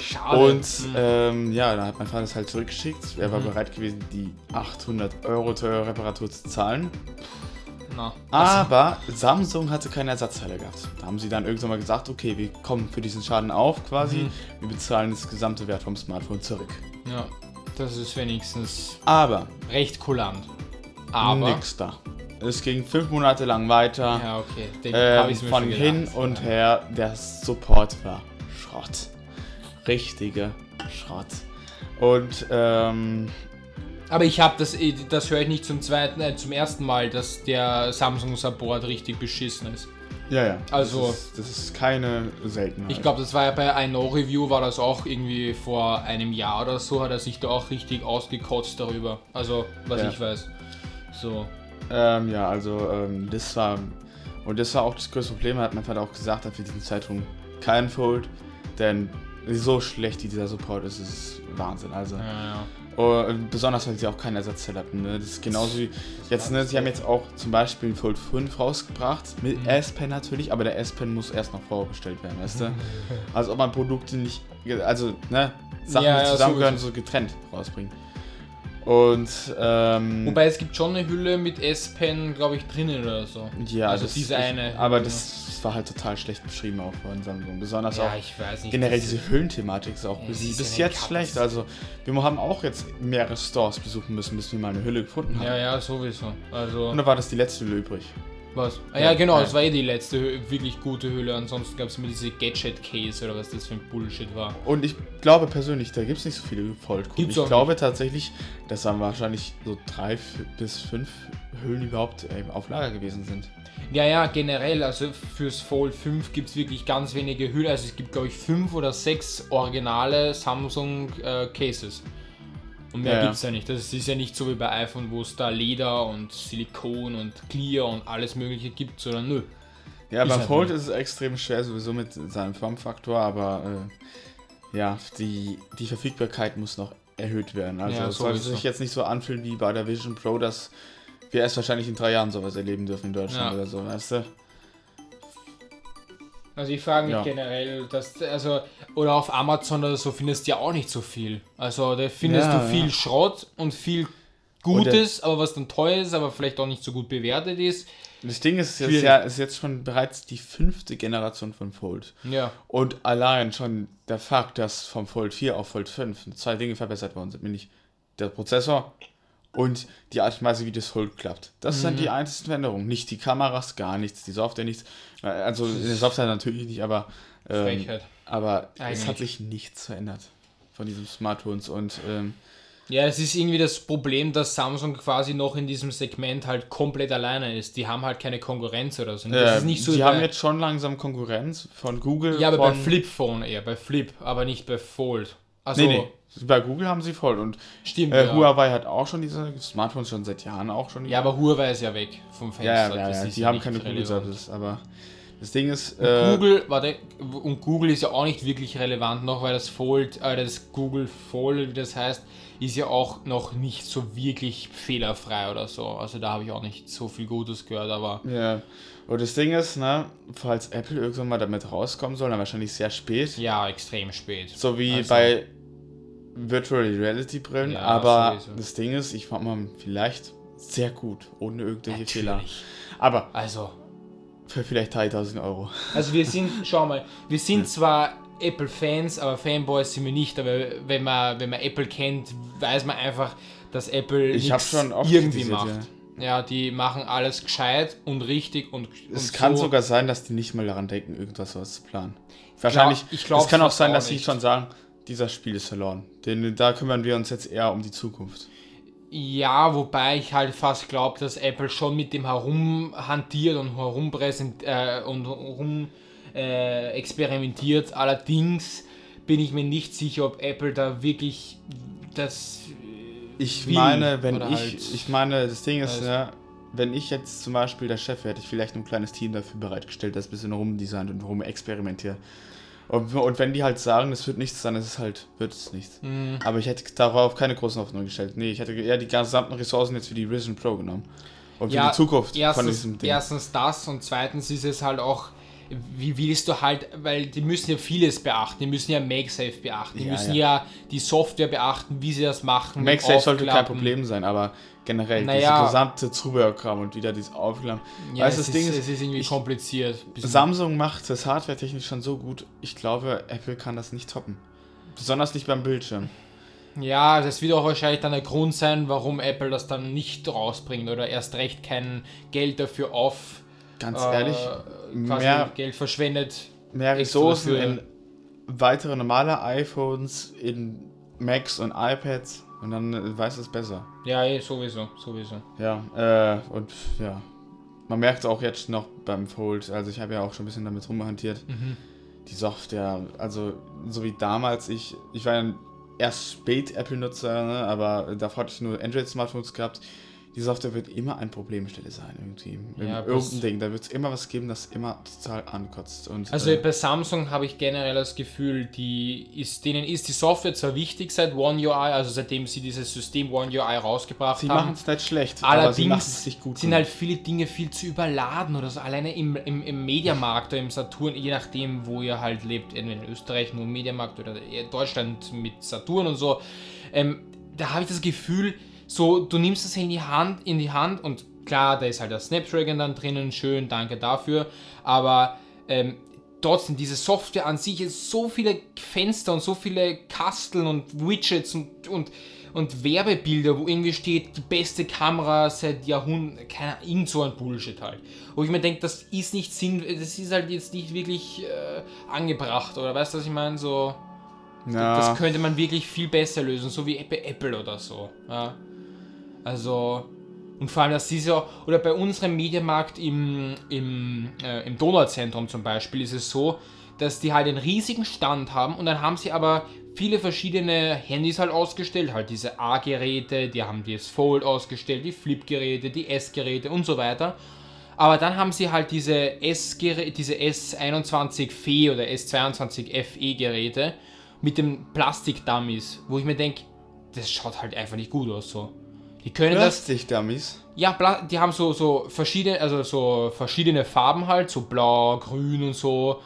Schade. Und Hm. ähm, ja, dann hat mein Vater es halt zurückgeschickt. Er war Mhm. bereit gewesen, die 800 Euro teure Reparatur zu zahlen. Na, Aber Samsung hatte keine Ersatzteile gehabt. Da haben sie dann irgendwann mal gesagt, okay, wir kommen für diesen Schaden auf quasi. Mhm. Wir bezahlen das gesamte Wert vom Smartphone zurück. ja, das ist wenigstens Aber recht kulant. Aber, nix da. Es ging fünf Monate lang weiter. ja, okay, den ähm, habe ich mir von schon hin gedacht. und her, der Support war Schrott. Richtiger Schrott. Und ähm, Aber ich habe das, das höre ich nicht zum zweiten, äh, zum ersten Mal, dass der Samsung Support richtig beschissen ist. Ja, ja. Also- Das ist, das ist keine Seltenheit. Ich glaube, das war ja bei I Know Review, war das auch irgendwie vor einem Jahr oder so, hat er sich da auch richtig ausgekotzt darüber. Also, was Ja. ich weiß. So. Ähm, ja, also ähm, das war und das war auch das größte Problem, hat mein Vater auch gesagt, hat für diesen Zeitraum keinen Fold, denn so schlecht wie dieser Support ist, ist Wahnsinn. Also Ja, ja. Oh, besonders, weil sie auch keinen Ersatzteil hatten. Ne? Das ist genauso wie jetzt, ne? Sie haben jetzt auch zum Beispiel einen Fold 5 rausgebracht, mit Mhm. S-Pen natürlich, aber der S-Pen muss erst noch vorbestellt werden, weißt du? Also ob man Produkte nicht, also, ne, Sachen, Ja, die zusammengehören, so getrennt rausbringen. Und, ähm, Wobei es gibt schon eine Hülle mit S-Pen, glaube ich, drinnen oder so. ja, also das, diese eine Aber Hülle. Das war halt total schlecht beschrieben auch von Samsung. Besonders Ja, auch nicht. generell diese Hüllenthematik ist auch Ja, bis, bis eine jetzt schlecht. Also wir haben auch jetzt mehrere Stores besuchen müssen, bis wir mal eine Hülle gefunden haben. Ja, ja, sowieso. Also. Und da war das die letzte Hülle übrig. Was? Ah, ja, Ja, genau, ja. das war eh die letzte wirklich gute Hülle. Ansonsten gab es immer diese Gadget-Case oder was das für ein Bullshit war. Und ich glaube persönlich, da gibt es nicht so viele. Gibt's Ich glaube tatsächlich, dass da wahrscheinlich so drei bis fünf Hüllen überhaupt äh, auf Lager gewesen sind. Ja, ja, generell, also fürs Fold 5 gibt es wirklich ganz wenige Hüllen. Also es gibt, glaube ich, fünf oder sechs originale Samsung äh, Cases. Und mehr Ja, gibt es ja nicht. Das ist ja nicht so wie bei iPhone, wo es da Leder und Silikon und Clear und alles mögliche gibt, sondern nö. Ja, beim halt Fold ist es extrem schwer, sowieso mit seinem Formfaktor, aber äh, ja, die, die Verfügbarkeit muss noch erhöht werden. Also Ja, es sollte sich jetzt nicht so anfühlen wie bei der Vision Pro, dass wir erst wahrscheinlich in drei Jahren sowas erleben dürfen in Deutschland Ja. oder so, weißt du? Also ich frage mich Ja. generell, dass, also, oder auf Amazon oder so findest du ja auch nicht so viel. Also da findest Ja, du viel ja. Schrott und viel Gutes, aber was dann teuer ist, aber vielleicht auch nicht so gut bewertet ist. Das Ding ist, jetzt, ja, ist jetzt schon bereits die fünfte Generation von Fold. Ja. Und allein schon der Fakt, dass vom Fold 4 auf Fold 5 zwei Dinge verbessert worden sind, nämlich der Prozessor und die Art und Weise, wie das Fold klappt. Das sind Mhm. die einzigen Veränderungen. Nicht die Kameras, gar nichts, die Software nichts. Also der Software natürlich nicht, aber, ähm, aber es hat sich nichts verändert von diesen Smartphones und ähm, Ja, es ist irgendwie das Problem, dass Samsung quasi noch in diesem Segment halt komplett alleine ist. Die haben halt keine Konkurrenz oder so. Das äh, ist nicht so die haben jetzt schon langsam Konkurrenz von Google. Ja, aber bei Flip Phone eher, bei Flip, aber nicht bei Fold. Also, Nee, nee. Bei Google haben sie voll und stimmt. äh, ja. Huawei hat auch schon diese Smartphones schon seit Jahren auch schon. ja, aber Huawei ist ja weg vom Fenster. Ja, ja, ja, ja. die haben keine Google. Services, aber das Ding ist, äh, Google, warte, und Google ist ja auch nicht wirklich relevant noch, weil das Fold, äh, das Google Fold, wie das heißt, ist ja auch noch nicht so wirklich fehlerfrei oder so. Also da habe ich auch nicht so viel Gutes gehört, aber ja. Und das Ding ist, ne, falls Apple irgendwann mal damit rauskommen soll, dann wahrscheinlich sehr spät. ja, extrem spät. So wie Also- bei Virtual Reality Brillen, Ja, aber sowieso. das Ding ist, ich fand mal vielleicht sehr gut, ohne irgendwelche Fehler. Natürlich. Aber Also, für vielleicht 3000 Euro. also wir sind, schau mal, wir sind zwar Apple-Fans, aber Fanboys sind wir nicht, aber wenn man, wenn man Apple kennt, weiß man einfach, dass Apple Ich nichts schon oft irgendwie macht. Ja. Die machen alles gescheit und richtig und, Es und kann so. sogar sein, dass die nicht mal daran denken, irgendwas sowas zu planen. Wahrscheinlich, ich glaub's es kann auch sein, dass sie schon sagen, dieser Spiel ist verloren. Denn da kümmern wir uns jetzt eher um die Zukunft. Ja, wobei ich halt fast glaube, dass Apple schon mit dem herumhantiert und herumpräsent äh, und herum äh, experimentiert. Allerdings bin ich mir nicht sicher, ob Apple da wirklich das. Ich meine, wenn oder ich, halt- ich meine, das Ding ist, ja, wenn ich jetzt zum Beispiel der Chef wäre, hätte ich vielleicht ein kleines Team dafür bereitgestellt, das ein bisschen rumdesignt und rumexperimentiert. Und, und wenn die halt sagen, es wird nichts, dann ist es halt, wird es nichts. Mhm. Aber ich hätte darauf keine großen Hoffnungen gestellt. Nee, ich hätte eher die gesamten Ressourcen jetzt für die Vision Pro genommen. Und für Ja, die Zukunft von Erstens, diesem Ding. erstens das und zweitens ist es halt auch, wie willst du halt, weil die müssen ja vieles beachten, die müssen ja MagSafe beachten, die Ja, müssen ja. die Software beachten, wie sie das machen. mit MagSafe sollte kein. Problem sein, aber generell Naja. diese gesamte Zubehörkram und wieder dieses Aufklappen. Ja, weißt das Ding ist, es ist irgendwie ich- kompliziert. Samsung macht das hardware-technisch schon so gut. Ich glaube, Apple kann das nicht toppen. Besonders nicht beim Bildschirm. Ja, das wird auch wahrscheinlich dann der Grund sein, warum Apple das dann nicht rausbringt oder erst recht kein Geld dafür auf Ganz äh, ehrlich, quasi mehr, Geld verschwendet. mehr Ressourcen in weitere normale iPhones, in Macs und iPads und dann äh, weiß es besser. Ja, eh, sowieso, sowieso. Ja, äh, und ja. Man merkt auch jetzt noch beim Fold, also ich habe ja auch schon ein bisschen damit rumhantiert, Mhm. die Software, also so wie damals, ich, ich war ja erst spät Apple-Nutzer, ne, aber davor hatte ich nur Android-Smartphones gehabt. Die Software wird immer ein Problemstelle sein, irgendwie. Ja, irgendeinem das- Ding. Da wird es immer was geben, das immer total ankotzt. Und, Also äh, bei Samsung habe ich generell das Gefühl, die ist, denen ist die Software zwar wichtig seit One UI, also seitdem sie dieses System One UI rausgebracht sie haben. machen es nicht schlecht, aber sie Allerdings nicht gut. sind halt viele Dinge viel zu überladen oder so. Alleine im, im, im Mediamarkt oder im Saturn, je nachdem, wo ihr halt lebt, entweder in Österreich nur Mediamarkt oder Deutschland mit Saturn und so. Ähm, da habe ich das Gefühl, so, du nimmst das in die Hand, in die Hand und klar, da ist halt der Snapdragon dann drinnen, schön, danke dafür. Aber ähm, trotzdem, diese Software an sich ist so viele Fenster und so viele Kasteln und Widgets und, und, und Werbebilder, wo irgendwie steht, die beste Kamera seit Jahrhunderten, keine Ahnung, irgend so ein Bullshit halt. Wo ich mir denke, das ist nicht Sinn, das ist halt jetzt nicht wirklich äh, angebracht, oder weißt du, was ich meine? So, Ja. das könnte man wirklich viel besser lösen, so wie Apple oder so. Ja. Also, und vor allem, das ist ja, oder bei unserem Mediamarkt im, im, äh, im Donauzentrum zum Beispiel ist es so, dass die halt einen riesigen Stand haben und dann haben sie aber viele verschiedene Handys halt ausgestellt, halt diese A-Geräte, die haben die S-Fold ausgestellt, die Flip-Geräte, die S-Geräte und so weiter. Aber dann haben sie halt diese S diese S21 FE oder S22 FE Geräte mit den Plastik-Dummies, wo ich mir denke, das schaut halt einfach nicht gut aus so. Die können das Plastik-Dummies. ja, die haben so, so verschiedene, also so verschiedene Farben halt, so blau, grün und so,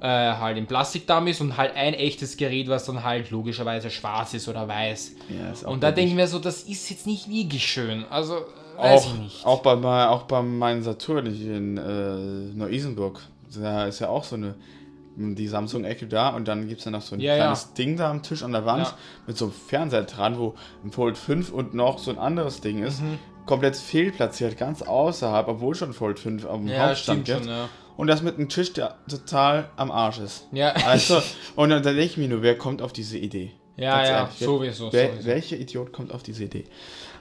äh, halt in Plastikdummies und halt ein echtes Gerät, was dann halt logischerweise schwarz ist oder weiß. Ja, ist Und da denke ich mir so, das ist jetzt nicht wirklich schön. Also, weiß auch, ich nicht. Auch bei, auch bei meinem Saturn hier in äh, Neu-Isenburg. Da ist ja auch so eine die Samsung-Ecke da und dann gibt es ja noch so ein Ja, ja. kleines Ding da am Tisch an der Wand Ja. mit so einem Fernseher dran, wo ein Fold 5 und noch so ein anderes Ding ist. Mhm. Komplett fehlplatziert, ganz außerhalb, obwohl schon Fold 5 am Ja, Hauptstand gibt. schon, ja. Und das mit einem Tisch, der total am Arsch ist. Ja, Also, und dann denke ich mir nur, wer kommt auf diese Idee? ja, Ganz ja, ehrlich, sowieso, Wer, sowieso. welcher Idiot kommt auf diese Idee?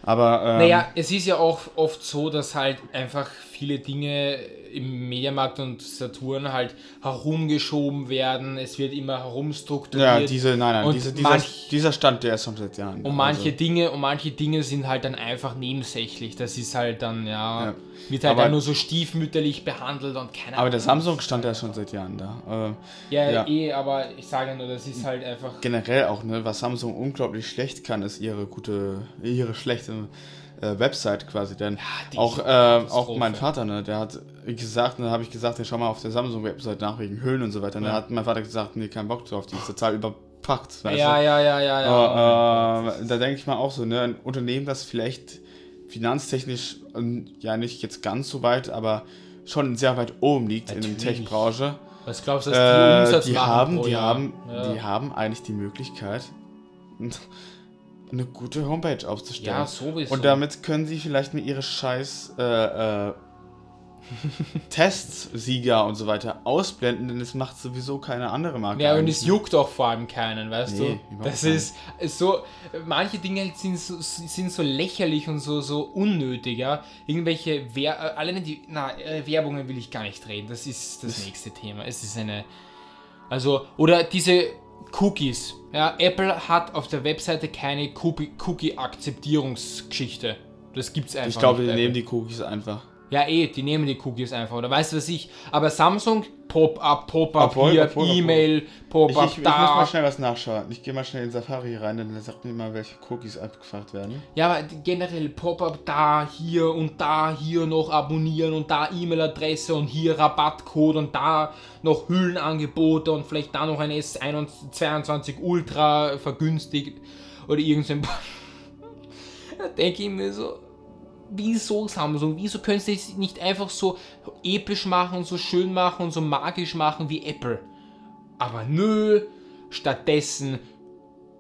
Aber, ähm, Naja, es ist ja auch oft so, dass halt einfach viele Dinge im Mediamarkt und Saturn halt herumgeschoben werden. Es wird immer ja, herumstrukturiert. diese, nein, nein, Und diese, dieser, manch- dieser Stand, der ist schon seit Jahren. Und manche also, Dinge, und manche Dinge sind halt dann einfach nebensächlich. Das ist halt dann, ja, Ja. wird halt Aber- dann nur so stiefmütterlich behandelt und keine aber der Ahnung. Samsung stand ja schon seit Jahren da. Äh, Ja, ja. eh, aber ich sage nur, das ist halt einfach. generell auch, ne, was Samsung unglaublich schlecht kann, ist ihre gute, ihre schlechte äh, Website quasi. Denn die auch, äh, auch mein Vater, ne, der hat gesagt, dann habe ich gesagt, ja, schau mal auf der Samsung-Website nach wegen Höhlen und so weiter. Und Ja. da hat mein Vater gesagt, nee, kein Bock drauf, die ist total überpackt. Weißt Ja, du? ja, ja, ja, ja. Aber, äh, da denke ich mal auch so, ne, ein Unternehmen, das vielleicht finanztechnisch ähm, ja nicht jetzt ganz so weit, aber schon sehr weit oben liegt in der Natürlich. Tech-Branche. Was glaubst du, dass die Äh, Umsatz die machen haben, die haben, ja. die haben eigentlich die Möglichkeit, eine gute Homepage aufzustellen. ja, sowieso. Und damit können sie vielleicht mit ihre scheiß äh, äh, Testsieger und so weiter ausblenden, denn es macht sowieso keine andere Marke. Ja, und es mehr. juckt auch vor allem keinen, weißt Nee, du? Das ist, so, manche Dinge sind so, sind so lächerlich und so, so unnötig, ja. Irgendwelche, Wer äh, alleine die, na, äh, Werbungen will ich gar nicht reden, das ist das nächste Thema. Es ist eine, also, oder diese Cookies, ja. Apple hat auf der Webseite keine Cookie- Cookie-Akzeptierungsgeschichte. Das gibt's einfach Ich glaube, die nehmen die Cookies einfach. Ja, eh, die nehmen die Cookies einfach, oder weißt du was ich? Aber Samsung, Pop-up, Pop-up Obwohl, hier, obwohl, E-Mail, Ich, Pop-up ich, ich muss mal schnell was nachschauen. Ich gehe mal schnell in Safari rein, dann sagt mir mal, welche Cookies abgefragt werden. Ja, aber generell Pop-up da, hier und da, hier noch abonnieren und da E-Mail-Adresse und hier Rabattcode und da noch Hüllenangebote und vielleicht da noch ein S22 Ultra vergünstigt oder irgend so ein. da denke ich mir so, wieso Samsung, wieso können sie es nicht einfach so episch machen so schön machen und so magisch machen wie Apple? Aber nö, stattdessen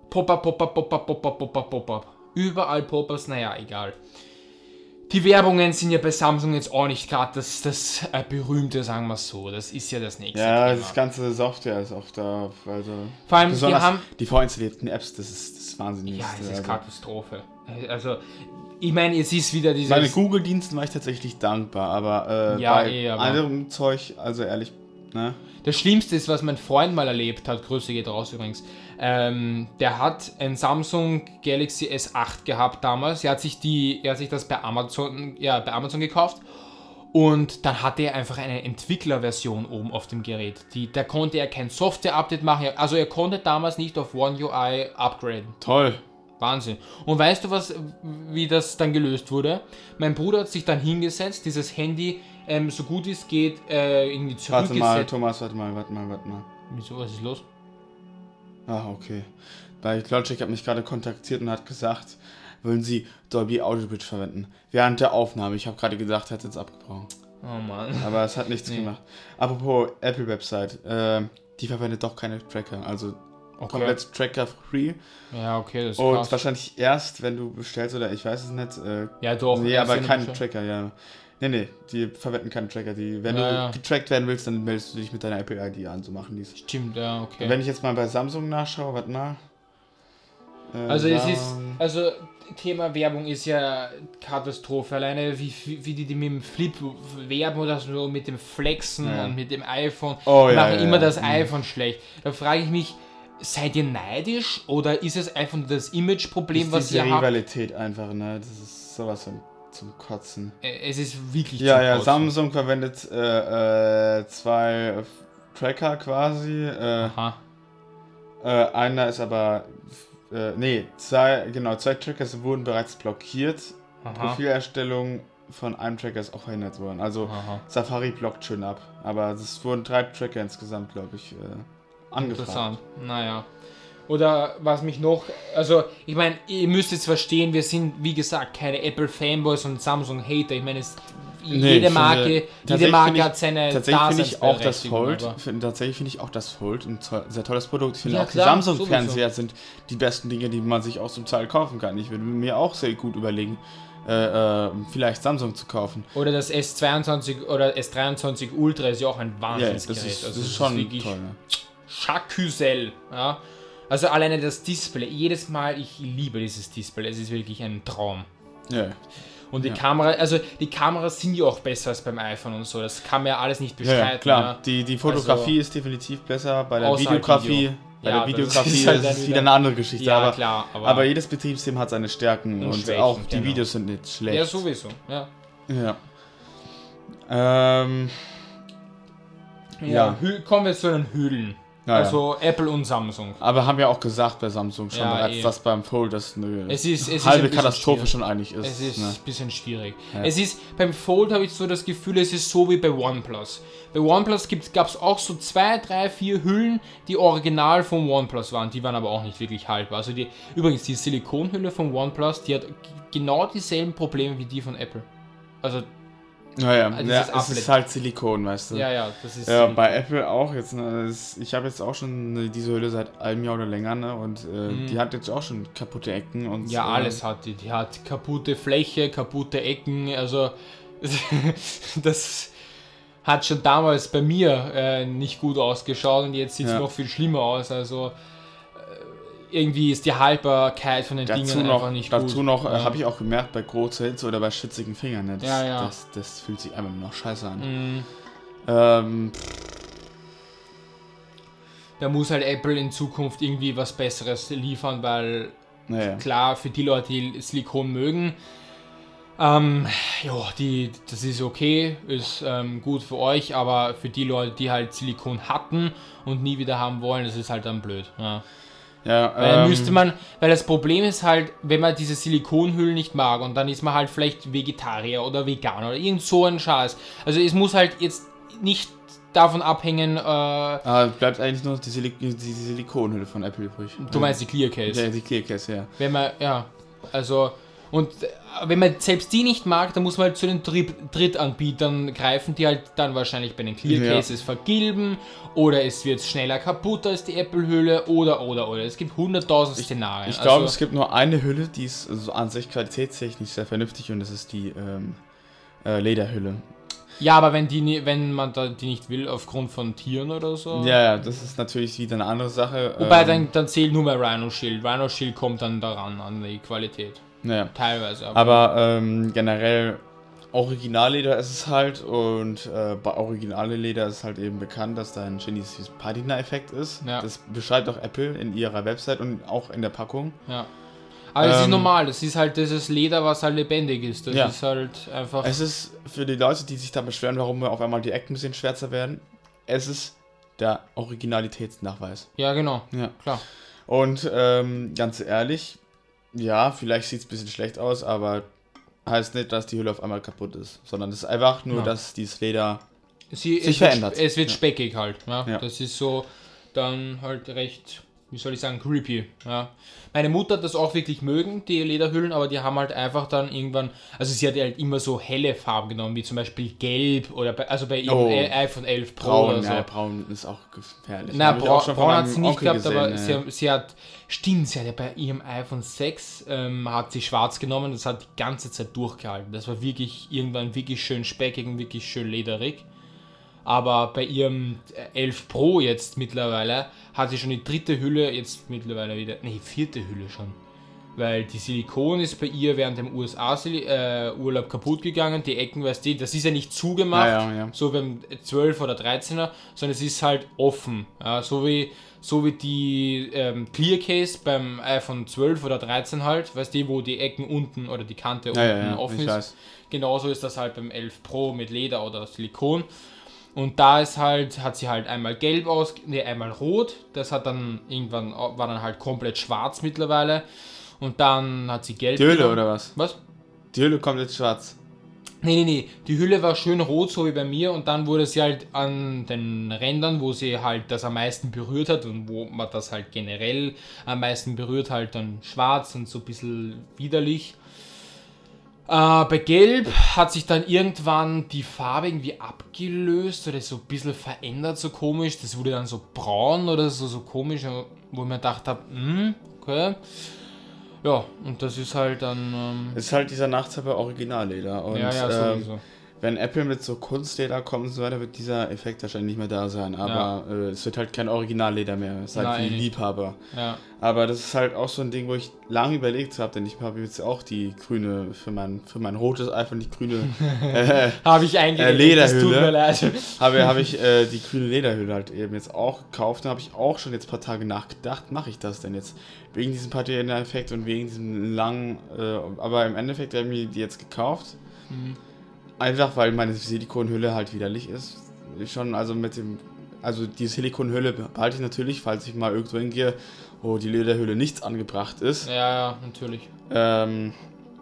Pop-up, Pop-up, Pop-up, Pop-up, Pop-up, Pop-up. Überall Pop-ups, naja, egal. Die Werbungen sind ja bei Samsung jetzt auch nicht gerade das, das äh, berühmte, sagen wir so. Das ist ja das nächste Ja, Thema. das ganze Software ist auch da. Also Vor allem, die besonders haben... die vorinstallierten Apps, das ist das ist wahnsinnig. Ja, es ist also, Katastrophe. Also, ich meine, es ist wieder dieses... Meine Google-Diensten war ich tatsächlich dankbar, aber äh, Ja, bei eh, aber- anderem Zeug, also ehrlich, ne? Das Schlimmste ist, was mein Freund mal erlebt hat, Grüße geht raus übrigens, ähm, der hat ein Samsung Galaxy S8 gehabt damals. Er hat sich, die, er hat sich das bei Amazon, ja, bei Amazon gekauft und dann hatte er einfach eine Entwicklerversion oben auf dem Gerät. Die, da konnte er kein Software-Update machen, also er konnte damals nicht auf One UI upgraden. Toll. Wahnsinn. Und weißt du, was, wie das dann gelöst wurde? Mein Bruder hat sich dann hingesetzt, dieses Handy ähm, so gut es geht äh, irgendwie Warte zurückgesetzt. mal, Thomas, warte mal, warte mal, warte mal. Wieso, was ist los? Ah, okay. Weil Logic hat mich gerade kontaktiert und hat gesagt, wollen Sie Dolby Audio Bridge verwenden? Während der Aufnahme. Ich habe gerade gedacht, er hat jetzt abgebrochen. Oh Mann. Aber es hat nichts Nee. gemacht. Apropos Apple-Website, äh, die verwendet doch keine Tracker. Also Okay. komplett Tracker-free. Ja, okay, das ist Und krass. wahrscheinlich erst, wenn du bestellst oder ich weiß es nicht. Äh, Ja, doch. nee, aber kein Tracker, ja. Nee, nee, die verwenden keine Tracker. Die, wenn Ja, du ja. getrackt werden willst, dann meldest du dich mit deiner Apple-ID an, so machen die es. Stimmt, ja, okay. Wenn ich jetzt mal bei Samsung nachschaue, warte mal. Äh, Also es ist, also Thema Werbung ist ja Katastrophe. Alleine wie, wie die, die mit dem Flip werben oder so mit dem Flexen Ja. und mit dem iPhone. Oh, die ja, machen immer das Mhm. iPhone schlecht. Da frage ich mich, seid ihr neidisch oder ist es einfach nur das Imageproblem, ist was ihr habt? Rivalität einfach, ne? Das ist sowas von zum Kotzen. Es ist wirklich Ja, ja, Kotzen. Samsung verwendet äh, äh, zwei Tracker quasi. Äh, Aha. äh, einer ist aber. Äh, nee, zwei, genau, zwei Trackers wurden bereits blockiert. Aha. Profilerstellung von einem Tracker ist auch verhindert worden. Also Aha. Safari blockt schön ab. Aber es wurden drei Tracker insgesamt, glaube ich, äh, angefragt. Interessant. Naja. Oder was mich noch, also ich meine, ihr müsst jetzt verstehen, wir sind wie gesagt keine Apple-Fanboys und Samsung-Hater. Ich meine, Nee, jede ich finde- Marke, jede Marke hat seine Tatsächlich finde ich auch das Fold, find, tatsächlich finde ich auch das Fold ein sehr tolles Produkt. Ich finde Ja, auch klar, die. Samsung-Fernseher sind die besten Dinge, die man sich auch zum Teil kaufen kann. Ich würde mir auch sehr gut überlegen, äh, äh, vielleicht Samsung zu kaufen. Oder das S22 oder S23 Ultra ist ja auch ein Ja, das Wahnsinnsgerät. ist, das also ist schon wirklich toll. Ne? Chacusel, ja. Also alleine das Display, jedes Mal, ich liebe dieses Display, es ist wirklich ein Traum. Ja. Und die Ja. Kamera, also die Kameras sind ja auch besser als beim iPhone und so, das kann man ja alles nicht bestreiten. ja, klar. ja. Die, die Fotografie ist definitiv besser. Bei der Videografie, Video. bei Ja, der Videografie ist ist, halt es wieder- wieder eine andere Geschichte. Ja, aber, klar, aber, aber jedes Betriebssystem hat seine Stärken Und Schwächen, auch die genau. Videos sind nicht schlecht. ja, sowieso, ja. Ja. Ähm, Ja, Ja. Kommen wir zu den Hüllen. Ja, ja. also Apple und Samsung. Aber haben wir auch gesagt bei Samsung schon Ja, bereits, eh. dass beim Fold das eine Es ist- es halbe ein Katastrophe schwierig. schon eigentlich ist. Es ist ne? ein bisschen schwierig. Ja. Es ist, beim Fold habe ich so das Gefühl, es ist so wie bei OnePlus. Bei OnePlus gab es auch so zwei, drei, vier Hüllen, die original vom OnePlus waren. Die waren aber auch nicht wirklich haltbar. Also die, übrigens, die Silikonhülle vom OnePlus, die hat genau dieselben Probleme wie die von Apple. Also, Naja, ja, dieses es ist halt Silikon, weißt du. ja, ja, das ist. Ja, Silikon. bei Apple auch jetzt. Ne, ich habe jetzt auch schon diese Hülle seit einem Jahr oder länger, ne? Und äh, Mhm. die hat jetzt auch schon kaputte Ecken und Ja, äh, alles hat die. Die hat kaputte Fläche, kaputte Ecken. Also, das hat schon damals bei mir äh, nicht gut ausgeschaut und jetzt sieht es Ja. noch viel schlimmer aus. Also, irgendwie ist die Haltbarkeit von den Dazu Dingen noch, einfach nicht dazu gut. noch äh, Ja. habe ich auch gemerkt, bei großer Hitze oder bei schützigen Fingern, ne? Das, Ja, ja. Das, das fühlt sich einfach nur noch scheiße an. Mm, Ähm, Da muss halt Apple in Zukunft irgendwie was Besseres liefern, weil naja. klar, für die Leute, die Silikon mögen, ähm, ja, die, das ist okay, ist ähm, gut für euch, aber für die Leute, die halt Silikon hatten und nie wieder haben wollen, das ist halt dann blöd. Ja. Ja, Weil dann ähm, müsste man, weil das Problem ist halt, wenn man diese Silikonhüllen nicht mag und dann ist man halt vielleicht Vegetarier oder Veganer oder irgend so ein Scheiß. Also es muss halt jetzt nicht davon abhängen, äh, ah, bleibt eigentlich nur die, Silik die, Silikonhülle von Apple übrig. du meinst die Clear Case. Ja, die Clearcase, ja. Wenn man, ja, also, und äh, wenn man selbst die nicht mag, dann muss man halt zu den Dritt Drittanbietern greifen, die halt dann wahrscheinlich bei den Clear Ja. Cases vergilben oder es wird schneller kaputt als die Apple-Hülle oder, oder, oder. Es gibt hunderttausend Szenarien. Ich glaube, also, es gibt nur eine Hülle, die ist so an sich qualitätstechnisch sehr vernünftig und das ist die ähm, äh, Lederhülle. ja, aber wenn, die, wenn man da die nicht will, aufgrund von Tieren oder so. Ja, ja, das ist natürlich wieder eine andere Sache. Wobei, ähm, dann, dann zählt nur mehr Rhino Shield. Rhino Shield kommt dann daran, an die Qualität. Ja. Teilweise. Aber ähm, generell Originalleder ist es halt und äh, bei originale Leder ist halt eben bekannt, dass da ein chinesisches Patina-Effekt ist. Ja. Das beschreibt auch Apple in ihrer Website und auch in der Packung. ja. Aber das ist ähm, normal, das ist halt dieses Leder, was halt lebendig ist. Das Ja. ist halt einfach. Es ist für die Leute, die sich da beschweren, warum auf einmal die Ecken ein bisschen schwärzer werden, es ist der Originalitätsnachweis. Ja, genau, Ja. klar. Und ähm, ganz ehrlich, ja, vielleicht sieht es ein bisschen schlecht aus, aber heißt nicht, dass die Hülle auf einmal kaputt ist, sondern es ist einfach nur, Ja. dass dieses Leder. Sie, Sich es wird, verändert. spe- Es wird Ja. speckig halt. Ja? Ja. Das ist so dann halt recht wie soll ich sagen, creepy. Ja. Meine Mutter hat das auch wirklich mögen, die Lederhüllen, aber die haben halt einfach dann irgendwann, also sie hat halt immer so helle Farben genommen, wie zum Beispiel gelb oder bei, also bei ihrem Oh. iPhone 11 Pro Braun, oder so. ja, braun ist auch gefährlich. Na, Bra Braun hat sie nicht Onkel gehabt, aber gesehen, sie, ja. sie hat, stimmt, sie hat ja bei ihrem iPhone 6, ähm, hat sie schwarz genommen, das hat die ganze Zeit durchgehalten. Das war wirklich irgendwann wirklich schön speckig und wirklich schön lederig. Aber bei ihrem 11 Pro jetzt mittlerweile hat sie schon die dritte Hülle, jetzt mittlerweile wieder, nee, vierte Hülle schon. Weil die Silikon ist bei ihr während dem USA-Urlaub kaputt gegangen, die Ecken, weißt du, das ist ja nicht zugemacht, Ja, ja, ja. so beim 12 oder 13er, sondern es ist halt offen. So, wie, so wie die ähm, Clear Case beim iPhone 12 oder 13 halt, weißt du, wo die Ecken unten oder die Kante unten ja, offen ist. weiß. Genauso ist das halt beim 11 Pro mit Leder oder Silikon. Und da ist halt, hat sie halt einmal gelb aus, nee, einmal rot. Das hat dann irgendwann, war dann halt komplett schwarz mittlerweile. Und dann hat sie gelb. Die Hülle oder was? Was? Die Hülle kommt jetzt schwarz. Nee, nee, nee. Die Hülle war schön rot, so wie bei mir. Und dann wurde sie halt an den Rändern, wo sie halt das am meisten berührt hat und wo man das halt generell am meisten berührt, halt dann schwarz und so ein bisschen widerlich. Äh, bei Gelb hat sich dann irgendwann die Farbe irgendwie abgelöst oder so ein bisschen verändert, so komisch. Das wurde dann so braun oder so, so komisch, wo ich mir gedacht habe, hm, okay. Ja, und das ist halt dann. Ähm, ist halt dieser Nachteil bei Originalleder. Und ja, ja, ähm, sowieso. Wenn Apple mit so Kunstleder kommt und so weiter, wird dieser Effekt wahrscheinlich nicht mehr da sein. Aber äh, es wird halt kein Originalleder mehr. Es ist halt Nein, für die. Liebhaber. Ja. Aber das ist halt auch so ein Ding, wo ich lange überlegt habe, denn ich habe jetzt auch die grüne, für mein, für mein rotes iPhone die grüne, äh, Habe ich eingelegt. Äh, Lederhülle. habe, habe ich äh, die grüne Lederhülle halt eben jetzt auch gekauft. Da habe ich auch schon jetzt ein paar Tage nachgedacht, mache ich das denn jetzt? Wegen diesem Patina-Effekt und wegen diesem langen, äh, aber im Endeffekt habe ich mir die jetzt gekauft. Mhm. Einfach weil meine Silikonhülle halt widerlich ist. Schon, also mit dem, also die Silikonhülle behalte ich natürlich, falls ich mal irgendwo hingehe, wo die Lederhülle nichts angebracht ist. Ja, ja, natürlich. Ähm,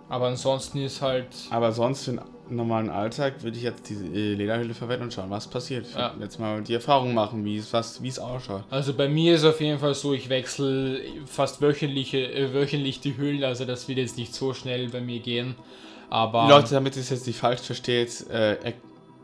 Aber ansonsten ist halt. aber sonst für den normalen Alltag würde ich jetzt diese äh, Lederhülle verwenden und schauen, was passiert. Ja. Jetzt mal die Erfahrung machen, wie es, was, wie es ausschaut. Also bei mir ist auf jeden Fall so, ich wechsle fast wöchentliche, äh, wöchentlich die Hüllen, also das wird jetzt nicht so schnell bei mir gehen. Aber Leute, damit ihr es jetzt nicht falsch versteht, äh, er,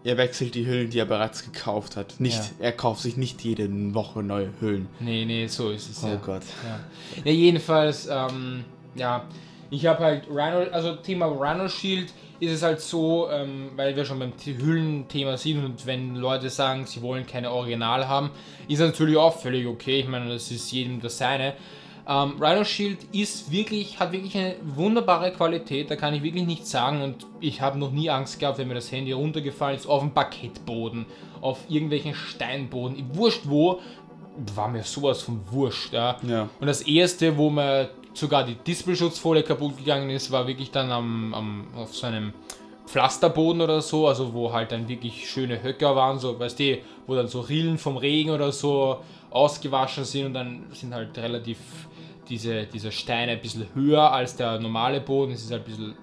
er wechselt die Hüllen, die er bereits gekauft hat. Nicht, Ja. er kauft sich nicht jede Woche neue Hüllen. nee, nee, so ist es Oh ja. Gott. Ja, ja jedenfalls, ähm, ja, ich habe halt Rhino, also Thema Rhino Shield ist es halt so, ähm, weil wir schon beim Hüllenthema sind und wenn Leute sagen, sie wollen keine Original haben, ist natürlich auch völlig okay. Ich meine, das ist jedem das seine. Ähm, Rhino Shield ist wirklich, hat wirklich eine wunderbare Qualität, da kann ich wirklich nichts sagen und ich habe noch nie Angst gehabt, wenn mir das Handy runtergefallen ist, auf dem Parkettboden, auf irgendwelchen Steinboden, wurscht wo, war mir sowas von wurscht. Ja. Ja. Und das erste, wo mir sogar die Dispelschutzfolie kaputt gegangen ist, war wirklich dann am, am, auf so einem Pflasterboden oder so, also wo halt dann wirklich schöne Höcker waren, so, weißt du, wo dann so Rillen vom Regen oder so ausgewaschen sind und dann sind halt relativ diese, diese Steine ein bisschen höher als der normale Boden. Es ist halt ein bisschen,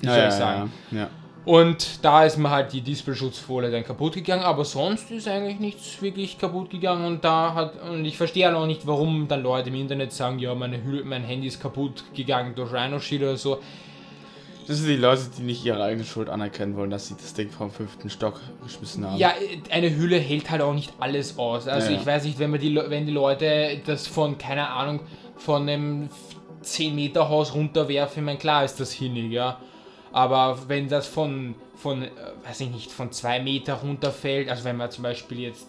wie soll ja, ich sagen. Ja, ja. Und da ist mir halt die Dispelschutzfolie dann kaputt gegangen, aber sonst ist eigentlich nichts wirklich kaputt gegangen und da hat und ich verstehe halt auch nicht, warum dann Leute im Internet sagen, ja, meine Hülle, mein Handy ist kaputt gegangen durch Rhino Shield oder so. Das sind die Leute, die nicht ihre eigene Schuld anerkennen wollen, dass sie das Ding vom fünften Stock geschmissen haben. Ja, eine Hülle hält halt auch nicht alles aus. Also Ja, ich weiß nicht, wenn man die wenn die Leute das von keine Ahnung von einem 10 Meter Haus runterwerfen, ich meine klar ist das hinnig, ja. Aber wenn das von, von, äh, weiß ich nicht, von zwei Meter runterfällt, also wenn man zum Beispiel jetzt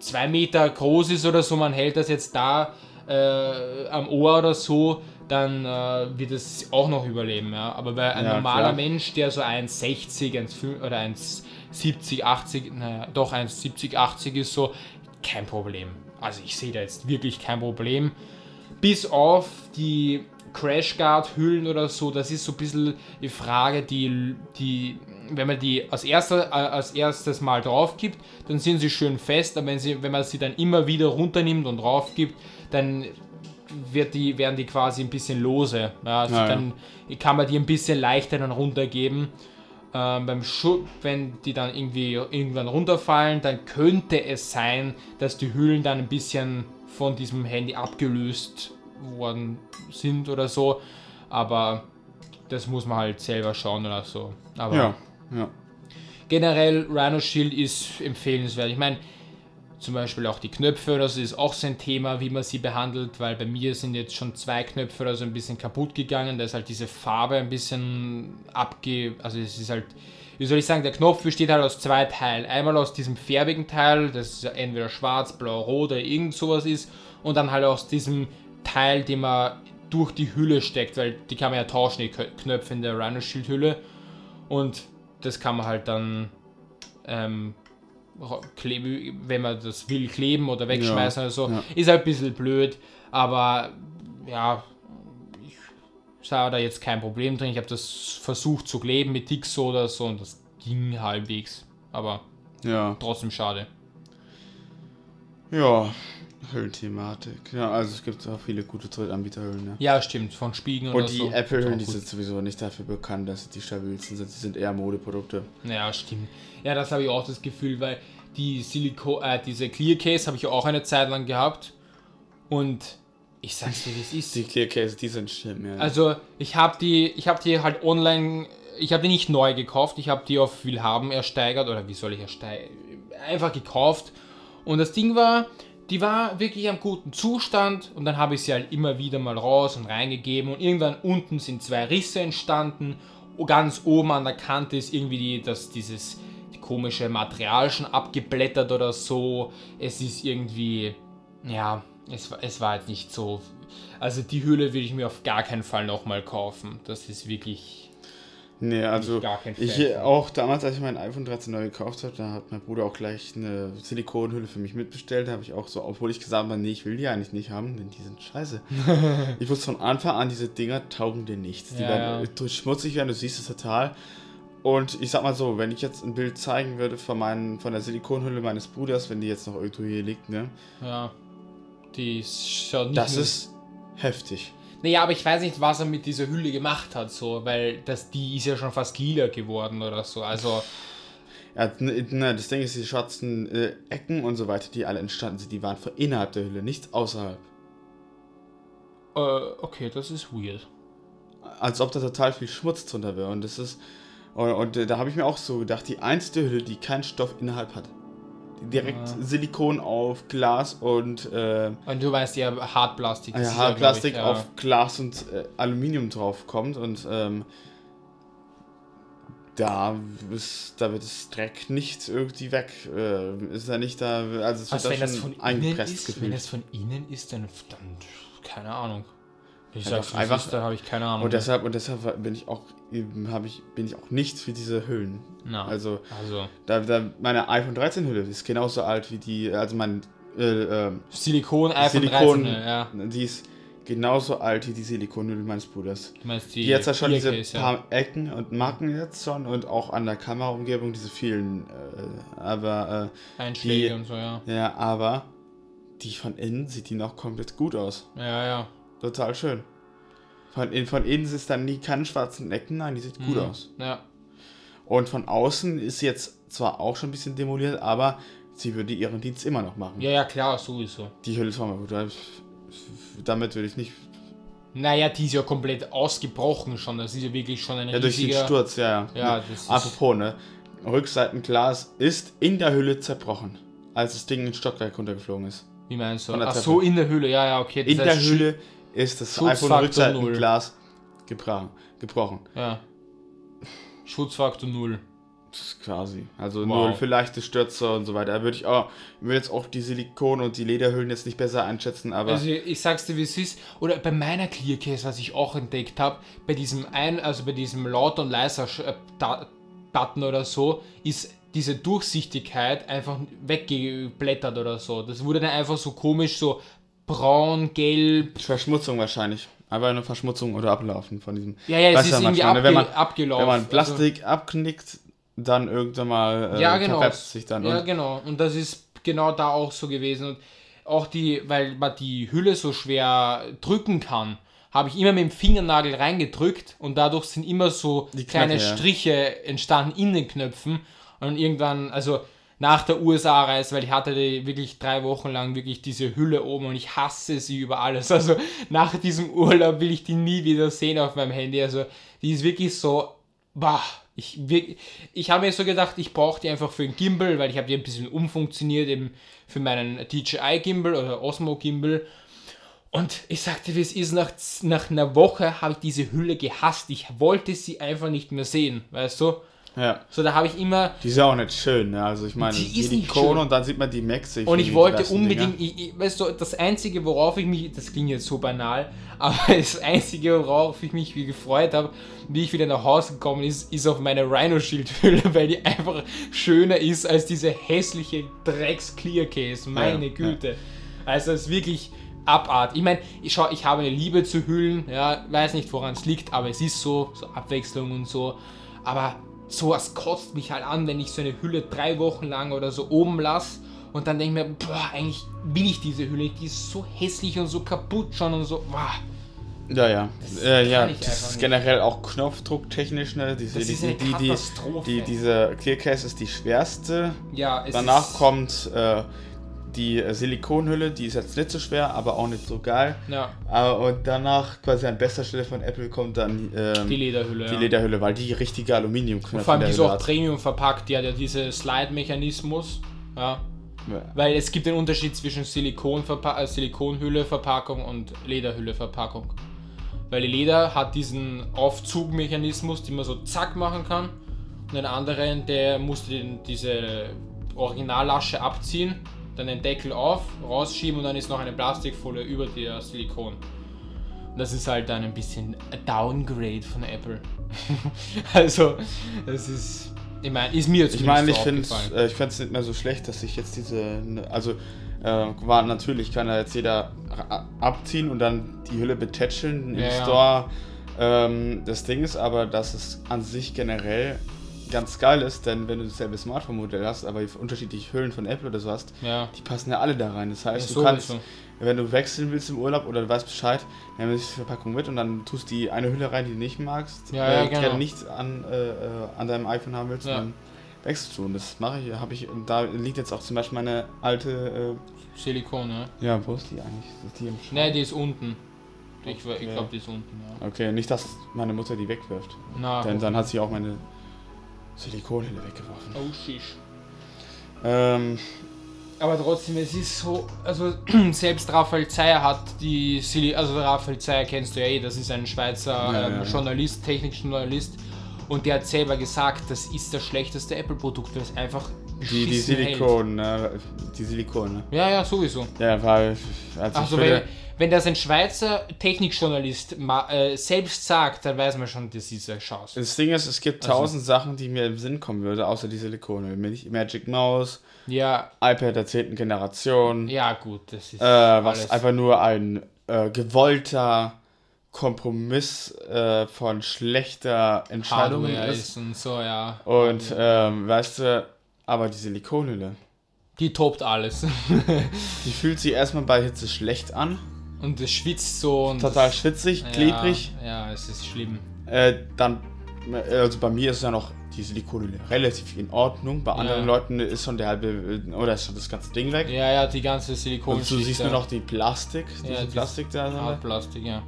zwei Meter groß ist oder so, man hält das jetzt da äh, am Ohr oder so, dann äh, wird es auch noch überleben. Ja? Aber bei ein Ja, normaler klar. Mensch, der so 1,60 1,5 oder 1,70, 80, naja, doch 1,70, 80 ist so, kein Problem. Also ich sehe da jetzt wirklich kein Problem. Bis auf die Crashguard-Hüllen oder so, das ist so ein bisschen die Frage, die, die wenn man die als, erster, äh, als erstes Mal drauf gibt, dann sind sie schön fest, aber wenn, sie, wenn man sie dann immer wieder runternimmt und drauf gibt, dann wird die, werden die quasi ein bisschen lose. Ja, also Ja, ja. dann kann man die ein bisschen leichter dann runtergeben. Ähm, beim Schu wenn die dann irgendwie irgendwann runterfallen, dann könnte es sein, dass die Hüllen dann ein bisschen von diesem Handy abgelöst worden sind oder so. Aber das muss man halt selber schauen oder so. Aber Ja, ja. generell Rhino Shield ist empfehlenswert. Ich meine, zum Beispiel auch die Knöpfe, das ist auch so ein Thema, wie man sie behandelt, weil bei mir sind jetzt schon zwei Knöpfe oder so ein bisschen kaputt gegangen. Da ist halt diese Farbe ein bisschen abge... Also es ist halt, wie soll ich sagen, der Knopf besteht halt aus zwei Teilen. Einmal aus diesem färbigen Teil, das entweder schwarz, blau, rot oder irgend sowas ist. Und dann halt aus diesem Teil, den man durch die Hülle steckt, weil die kann man ja tauschen, die Knöpfe in der Rhino Shield Hülle. Und das kann man halt dann ähm, kleben, wenn man das will, kleben oder wegschmeißen Ja, oder so. ja. Ist halt ein bisschen blöd, aber ja, sah da jetzt kein Problem drin. Ich habe das versucht zu kleben mit Dixo oder so und das ging halbwegs. Aber Ja, trotzdem schade. ja. Hüllenthematik. Ja, also es gibt auch viele gute Drittanbieterhüllen, ne? Ja, stimmt, von Spiegen oder Und die so. Apple-Hüllen, die sind sowieso nicht dafür bekannt, dass sie die stabilsten sind. Sie sind eher Modeprodukte. Ja, stimmt. Ja, das habe ich auch das Gefühl, weil die Siliko äh, diese Clear Case habe ich auch eine Zeit lang gehabt. Und ich sag's dir, wie es ist. Die Clear Case, die sind schlimm, ja. Also ich habe die, ich habe die halt online, ich habe die nicht neu gekauft, ich habe die auf Willhaben ersteigert oder wie soll ich ersteigern? Einfach gekauft. Und das Ding war, die war wirklich am guten Zustand und dann habe ich sie halt immer wieder mal raus und reingegeben und irgendwann unten sind zwei Risse entstanden. Ganz oben an der Kante ist irgendwie die, das, dieses komische Material schon abgeblättert oder so. Es ist irgendwie, ja, es, war- es war jetzt nicht so. Also die Hülle würde ich mir auf gar keinen Fall nochmal kaufen. Das ist wirklich. nee, also gar kein Fan ich auch damals, als ich mein iPhone 13 neu gekauft habe, da hat mein Bruder auch gleich eine Silikonhülle für mich mitbestellt. Da habe ich auch so, obwohl ich gesagt habe, nee, ich will die eigentlich nicht haben, denn die sind scheiße. ich wusste von Anfang an, diese Dinger taugen dir nichts. Die Ja, werden ja. schmutzig werden, du siehst es total. Und ich sag mal so, wenn ich jetzt ein Bild zeigen würde von, meinen, von der Silikonhülle meines Bruders, wenn die jetzt noch irgendwo hier liegt, ne? Ja. Die schaut nicht Das ist heftig. Naja, aber ich weiß nicht, was er mit dieser Hülle gemacht hat, so, weil das, die ist ja schon fast lila geworden oder so. Also, Ja, ne, ne, das Ding ist, die schwarzen äh, Ecken und so weiter, die alle entstanden sind, die waren von innerhalb der Hülle, nichts außerhalb. äh, okay, das ist weird. Als ob da total viel Schmutz drunter wäre. Und das ist. Und, und äh, da habe ich mir auch so gedacht, die einzige Hülle, die keinen Stoff innerhalb hat. Direkt Ja. Silikon auf Glas und äh, Und du weißt ja, Hartplastik. ja, Hartplastik glaub ich, ja. auf Glas und äh, Aluminium drauf kommt. Und ähm, da, ist, da wird das Dreck nicht irgendwie weg. Äh, ist ja nicht da. Also es wird Also da wenn das von eingepresst ist, wenn das von innen ist, dann, dann keine Ahnung. Ich Ja, es einfach- ist, da habe ich keine Ahnung. Und deshalb, und deshalb bin ich auch, habe ich, bin ich auch nicht für diese Hüllen. Na, Also, also da, da, meine iPhone 13 Hülle ist genauso alt wie die, also mein, äh, ähm, Silikon, iPhone Silikon, 13, ja. die ist genauso alt wie die Silikonhülle meines Bruders. Du meinst die, Die jetzt ja schon diese Clearcase, paar Ecken und Macken jetzt schon und auch an der Kameraumgebung diese vielen, äh, aber, Einschläge die- und so, ja. äh, ja, aber die von innen sieht die noch komplett gut aus. Ja, ja. Total schön. Von, innen- von innen ist dann nie keine schwarzen Ecken, nein, die sieht gut Mhm. aus. Ja. Und von außen ist sie jetzt zwar auch schon ein bisschen demoliert, aber sie würde ihren Dienst immer noch machen. ja, ja, klar, sowieso. Die Hülle ist mal gut. da- Damit würde ich nicht. Naja, die ist ja komplett ausgebrochen schon. Das ist ja wirklich schon ein Ja, durch den riesiger... Sturz, ja, ja. Ja, das ist... Apropos, ne? Rückseitenglas ist in der Hülle zerbrochen, als das Ding ins Stockwerk runtergeflogen ist. Wie meinst du? Ach Treppe. so, in der Hülle, ja, ja, okay. das In der Hülle ist das iPhone-Rückseitenglas gebrochen. gebrochen. Ja. Schutzfaktor 0. Das ist quasi. Also Wow. null für leichte Stürze und so weiter. Da würde ich auch, würde jetzt auch die Silikon- und die Lederhüllen jetzt nicht besser einschätzen, aber. Also ich sag's dir, wie es ist. Oder bei meiner Clearcase, was ich auch entdeckt habe, bei diesem ein, also bei diesem laut und leiser Sch- äh, oder so, ist diese Durchsichtigkeit einfach weggeblättert oder so. Das wurde dann einfach so komisch, so braun, gelb. Verschmutzung wahrscheinlich. Einfach eine Verschmutzung oder Ablaufen von diesem. Ja, ja, es ist irgendwie abge wenn man, abgelaufen. Wenn man Plastik abknickt, dann irgendwann mal Also, äh, ja, genau. sich dann. Ja, genau. Und das ist genau da auch so gewesen. Und auch die, weil man die Hülle so schwer drücken kann, habe ich immer mit dem Fingernagel reingedrückt und dadurch sind immer so kleine Knöpfe, ja. Striche entstanden in den Knöpfen. Und irgendwann, also nach der USA-Reise, weil ich hatte die wirklich drei Wochen lang wirklich diese Hülle oben und ich hasse sie über alles. Also nach diesem Urlaub will ich die nie wieder sehen auf meinem Handy. Also die ist wirklich so, bah, ich, ich habe mir so gedacht, ich brauche die einfach für ein Gimbal, weil ich habe die ein bisschen umfunktioniert eben für meinen DJI Gimbal oder Osmo Gimbal. Und ich sagte, wie es ist, nach, nach einer Woche habe ich diese Hülle gehasst. Ich wollte sie einfach nicht mehr sehen, weißt du? Ja. So, da habe ich immer. Die ist ja auch nicht schön, ne? Also ich meine, die ist nicht schön. und dann sieht man die Max. Und ich wollte unbedingt, ich, ich, weißt du, das Einzige, worauf ich mich, das klingt jetzt so banal, aber das Einzige, worauf ich mich gefreut habe, wie ich wieder nach Hause gekommen ist, ist auf meine Rhino-Schildhülle, weil die einfach schöner ist als diese hässliche Drecks-Clear-Case. Meine ja, Güte. Ja. Also es ist wirklich Abart. Ich meine, ich, schau, ich habe eine Liebe zu Hüllen, ja, weiß nicht, woran es liegt, aber es ist so, so Abwechslung und so. Aber sowas kotzt mich halt an, wenn ich so eine Hülle drei Wochen lang oder so oben lasse und dann denke ich mir, boah, eigentlich will ich diese Hülle, die ist so hässlich und so kaputt schon und so, boah. Ja, ja. Das, äh, ja, das ist generell auch knopfdrucktechnisch, ne? Diese, das ist eine die, die, die, diese Clearcase ist die schwerste. Ja, es Danach kommt äh, die äh, Silikonhülle, die ist jetzt nicht so schwer, aber auch nicht so geil. Ja. Aber, und danach, quasi an bester Stelle von Apple, kommt dann ähm, die Lederhülle. Die ja. Lederhülle, weil die richtige Aluminium Und vor allem die ist auch Premium verpackt, die hat ja diese Slide-Mechanismus. Ja. ja. Weil es gibt den Unterschied zwischen Silikon äh, Silikonhülle-Verpackung und Lederhülle-Verpackung. Weil die Leder hat diesen Aufzugmechanismus, den man so zack machen kann. Und den anderen, der musste den, diese Originallasche abziehen dann den Deckel auf, rausschieben und dann ist noch eine Plastikfolie über der Silikon. Und das ist halt dann ein bisschen ein Downgrade von Apple. also, das ist. Ich meine, ist mir Ich meine, ich finde äh, ich es nicht mehr so schlecht, dass ich jetzt diese. Also, äh, war natürlich kann da jetzt jeder abziehen und dann die Hülle betätscheln im ja, Store. Ja. Ähm, das Ding ist aber, dass es an sich generell ganz geil ist, denn wenn du dasselbe Smartphone-Modell hast, aber unterschiedliche Hüllen von Apple oder so hast, ja. die passen ja alle da rein. Das heißt, ja, du kannst, so. wenn du wechseln willst im Urlaub oder du weißt Bescheid, dann nimmst du die Verpackung mit und dann tust die eine Hülle rein, die du nicht magst, ja, äh, ja, genau. nicht an, äh, an deinem iPhone haben willst, ja. dann wechselst du. Und das mache ich, habe ich, da liegt jetzt auch zum Beispiel meine alte äh, Silikon, ne? Ja, wo ist die eigentlich? Ist die im Ne, die ist unten. Ich, ich glaube, die ist unten, ja. Okay, nicht, dass meine Mutter die wegwirft. Na, Denn okay. dann hat sie auch meine Silikonhülle weggeworfen. Oh, shish. Ähm, aber trotzdem, es ist so, also selbst Raphael Zeyer hat die, Sili also Raphael Zeyer kennst du ja eh, das ist ein Schweizer ja, ähm, ja, Journalist, Technikjournalist und der hat selber gesagt, das ist das schlechteste Apple-Produkt, weil es einfach die, die Silikon, äh, die Silikon, ne? Ja, ja, sowieso. Ja, weil, also, also wenn, wenn das ein Schweizer Technikjournalist äh, selbst sagt, dann weiß man schon, das ist eine Chance. Das Ding ist, es gibt also, tausend Sachen, die mir im Sinn kommen würden, außer die Silikone. Magic Mouse, ja. iPad der zehnten Generation. Ja, gut, das ist. Äh, was alles. einfach nur ein äh, gewollter Kompromiss äh, von schlechter Entscheidung ist. Und so, ja. Und ähm, weißt du, aber die Silikonhülle. Die topt alles. die fühlt sich erstmal bei Hitze schlecht an. Und es schwitzt so. Und Total schwitzig, klebrig. Ja, ja, es ist schlimm. Äh, dann, also bei mir ist ja noch die Silikonhülle relativ in Ordnung. Bei anderen ja. Leuten ist schon der halbe, oder ist schon das ganze Ding weg. Ja, ja, die ganze Silikon. Und du siehst nur noch die Plastik, diese ja, Plastik da. Plastik, ja.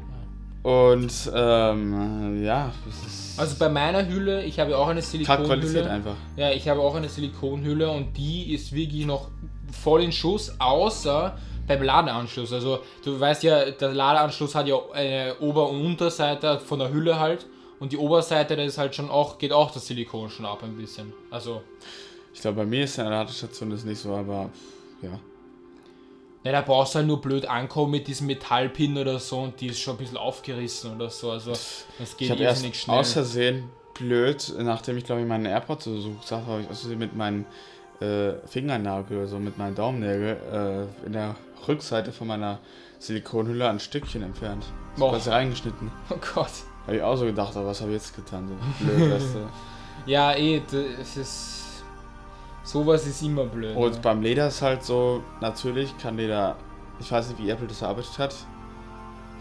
Und ähm, ja, Also bei meiner Hülle, ich habe auch eine Silikonhülle. einfach. Ja, ich habe auch eine Silikonhülle und die ist wirklich noch voll in Schuss, außer beim Ladeanschluss. Also du weißt ja, der Ladeanschluss hat ja eine Ober- und Unterseite von der Hülle halt. Und die Oberseite, da ist halt schon auch, geht auch das Silikon schon ab ein bisschen. Also. Ich glaube, bei mir ist eine Ladestation das nicht so, aber ja. Ja, da brauchst du halt nur blöd ankommen mit diesem Metallpin oder so und die ist schon ein bisschen aufgerissen oder so. Also das geht ich erst nicht schnell. Außersehen blöd, nachdem ich glaube ich meinen AirPods versucht habe, habe ich also mit meinen äh, Fingernagel oder so, mit meinen Daumennägel äh, in der Rückseite von meiner Silikonhülle ein Stückchen entfernt. So Boah. quasi reingeschnitten. Oh Gott. Habe ich auch so gedacht, aber was habe ich jetzt getan? So blöd, weißt du. Ja, eh, es ist Sowas ist immer blöd. Und ne? beim Leder ist halt so, natürlich kann Leder, ich weiß nicht, wie Apple das erarbeitet hat,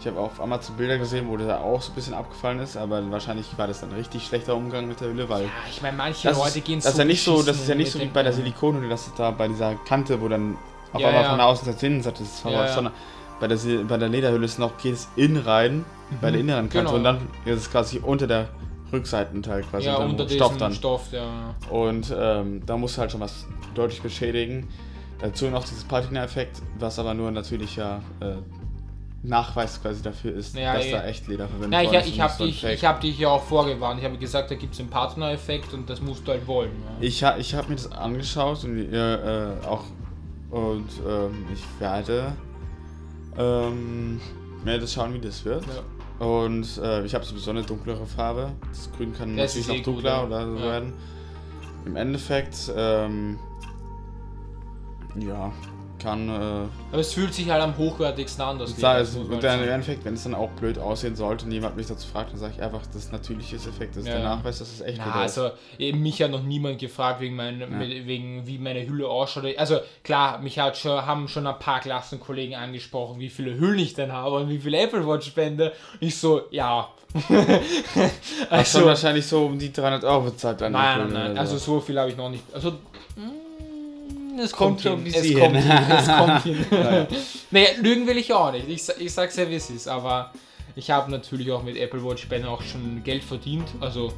Ich habe auf Amazon Bilder gesehen, wo der auch so ein bisschen abgefallen ist, aber wahrscheinlich war das dann richtig schlechter Umgang mit der Hülle, weil Ja, ich meine, manche das Leute ist, gehen das ist ja nicht so, das ist ja nicht so wie bei der Silikonhülle, dass es da bei dieser Kante, wo dann auf Ja, einmal ja. von außen zur Innenseite ist, Ja, ja. sondern bei der, bei der Lederhülle ist noch, geht es innen rein, bei der inneren Kante Genau. und dann ist es quasi unter der Rückseitenteil quasi Ja, unter Stoff diesem dann. Stoff, ja. Und ähm, da muss halt schon was deutlich beschädigen. Dazu noch dieses Patina-Effekt, was aber nur ein natürlicher äh, Nachweis quasi dafür ist, Ja, dass da echt Leder verwendet Na, ich, ich habe so dich, ich hab dich ja auch vorgewarnt. Ich habe gesagt, da gibt es einen Partner-Effekt und das musst du halt wollen. Ja. Ich, ha, ich habe mir das angeschaut und äh, äh, auch und ähm, ich werde ähm, mir das schauen, wie das wird. Ja. Und äh, ich habe sowieso eine dunklere Farbe. Das Grün kann Das natürlich noch eh gut, dunkler ja. oder so werden. Im Endeffekt, ähm, ja, kann. Äh, Aber es fühlt sich halt am hochwertigsten an, das muss man und halt dann im sagen. Endeffekt, wenn es dann auch blöd aussehen sollte und jemand mich dazu fragt, dann sage ich einfach, das ist natürliches Effekt, das ist Ja. der Nachweis, dass es echt Na, ist. also eben mich hat noch niemand gefragt wegen, mein, mit, wegen wie meine Hülle ausschaut. Also klar, mich hat schon, haben schon ein paar Klassenkollegen angesprochen, wie viele Hüllen ich denn habe und wie viele Apple Watch spende. Ich so, ja. Hast also, schon wahrscheinlich so um die 300 Euro bezahlt an nein, nein, nein. Also so. viel habe ich noch nicht. Also mm, es Kommt hin. ein Es bisschen kommt hin. Es kommt hin. Ja. Nee, lügen will ich auch nicht. Ich, ich sag's ja, wie es ist. Aber ich habe natürlich auch mit Apple Watch Spenden auch schon Geld verdient. Also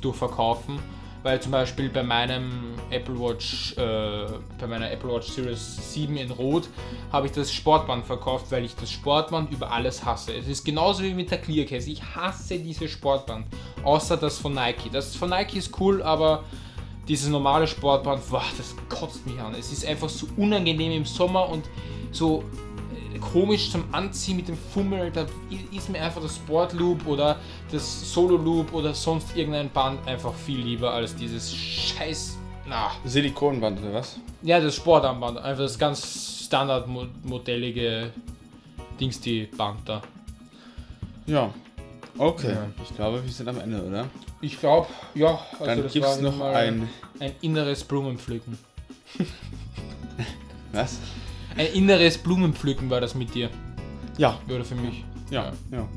durch Verkaufen. Weil zum Beispiel bei meinem Apple Watch, äh, bei meiner Apple Watch Series 7 in Rot, habe ich das Sportband verkauft, weil ich das Sportband über alles hasse. Es ist genauso wie mit der Clear Case. Ich hasse dieses Sportband. Außer das von Nike. Das von Nike ist cool, aber dieses normale Sportband, boah, das kotzt mich an. Es ist einfach so unangenehm im Sommer und so äh, komisch zum Anziehen mit dem Fummel. Da ist mir einfach das Sportloop oder das Solo Loop oder sonst irgendein Band einfach viel lieber als dieses scheiß. Na, Silikonband oder was? ja, das Sportarmband. Einfach das ganz standardmodellige Dings, die Band da. Ja. Okay. Ja. Ich glaube, wir sind am Ende, oder? Ich glaube, ja. Also Dann gibt es noch mal ein. ein inneres Blumenpflücken. Was? Ein inneres Blumenpflücken war das mit dir. Ja. Oder für mich. Ja. ja.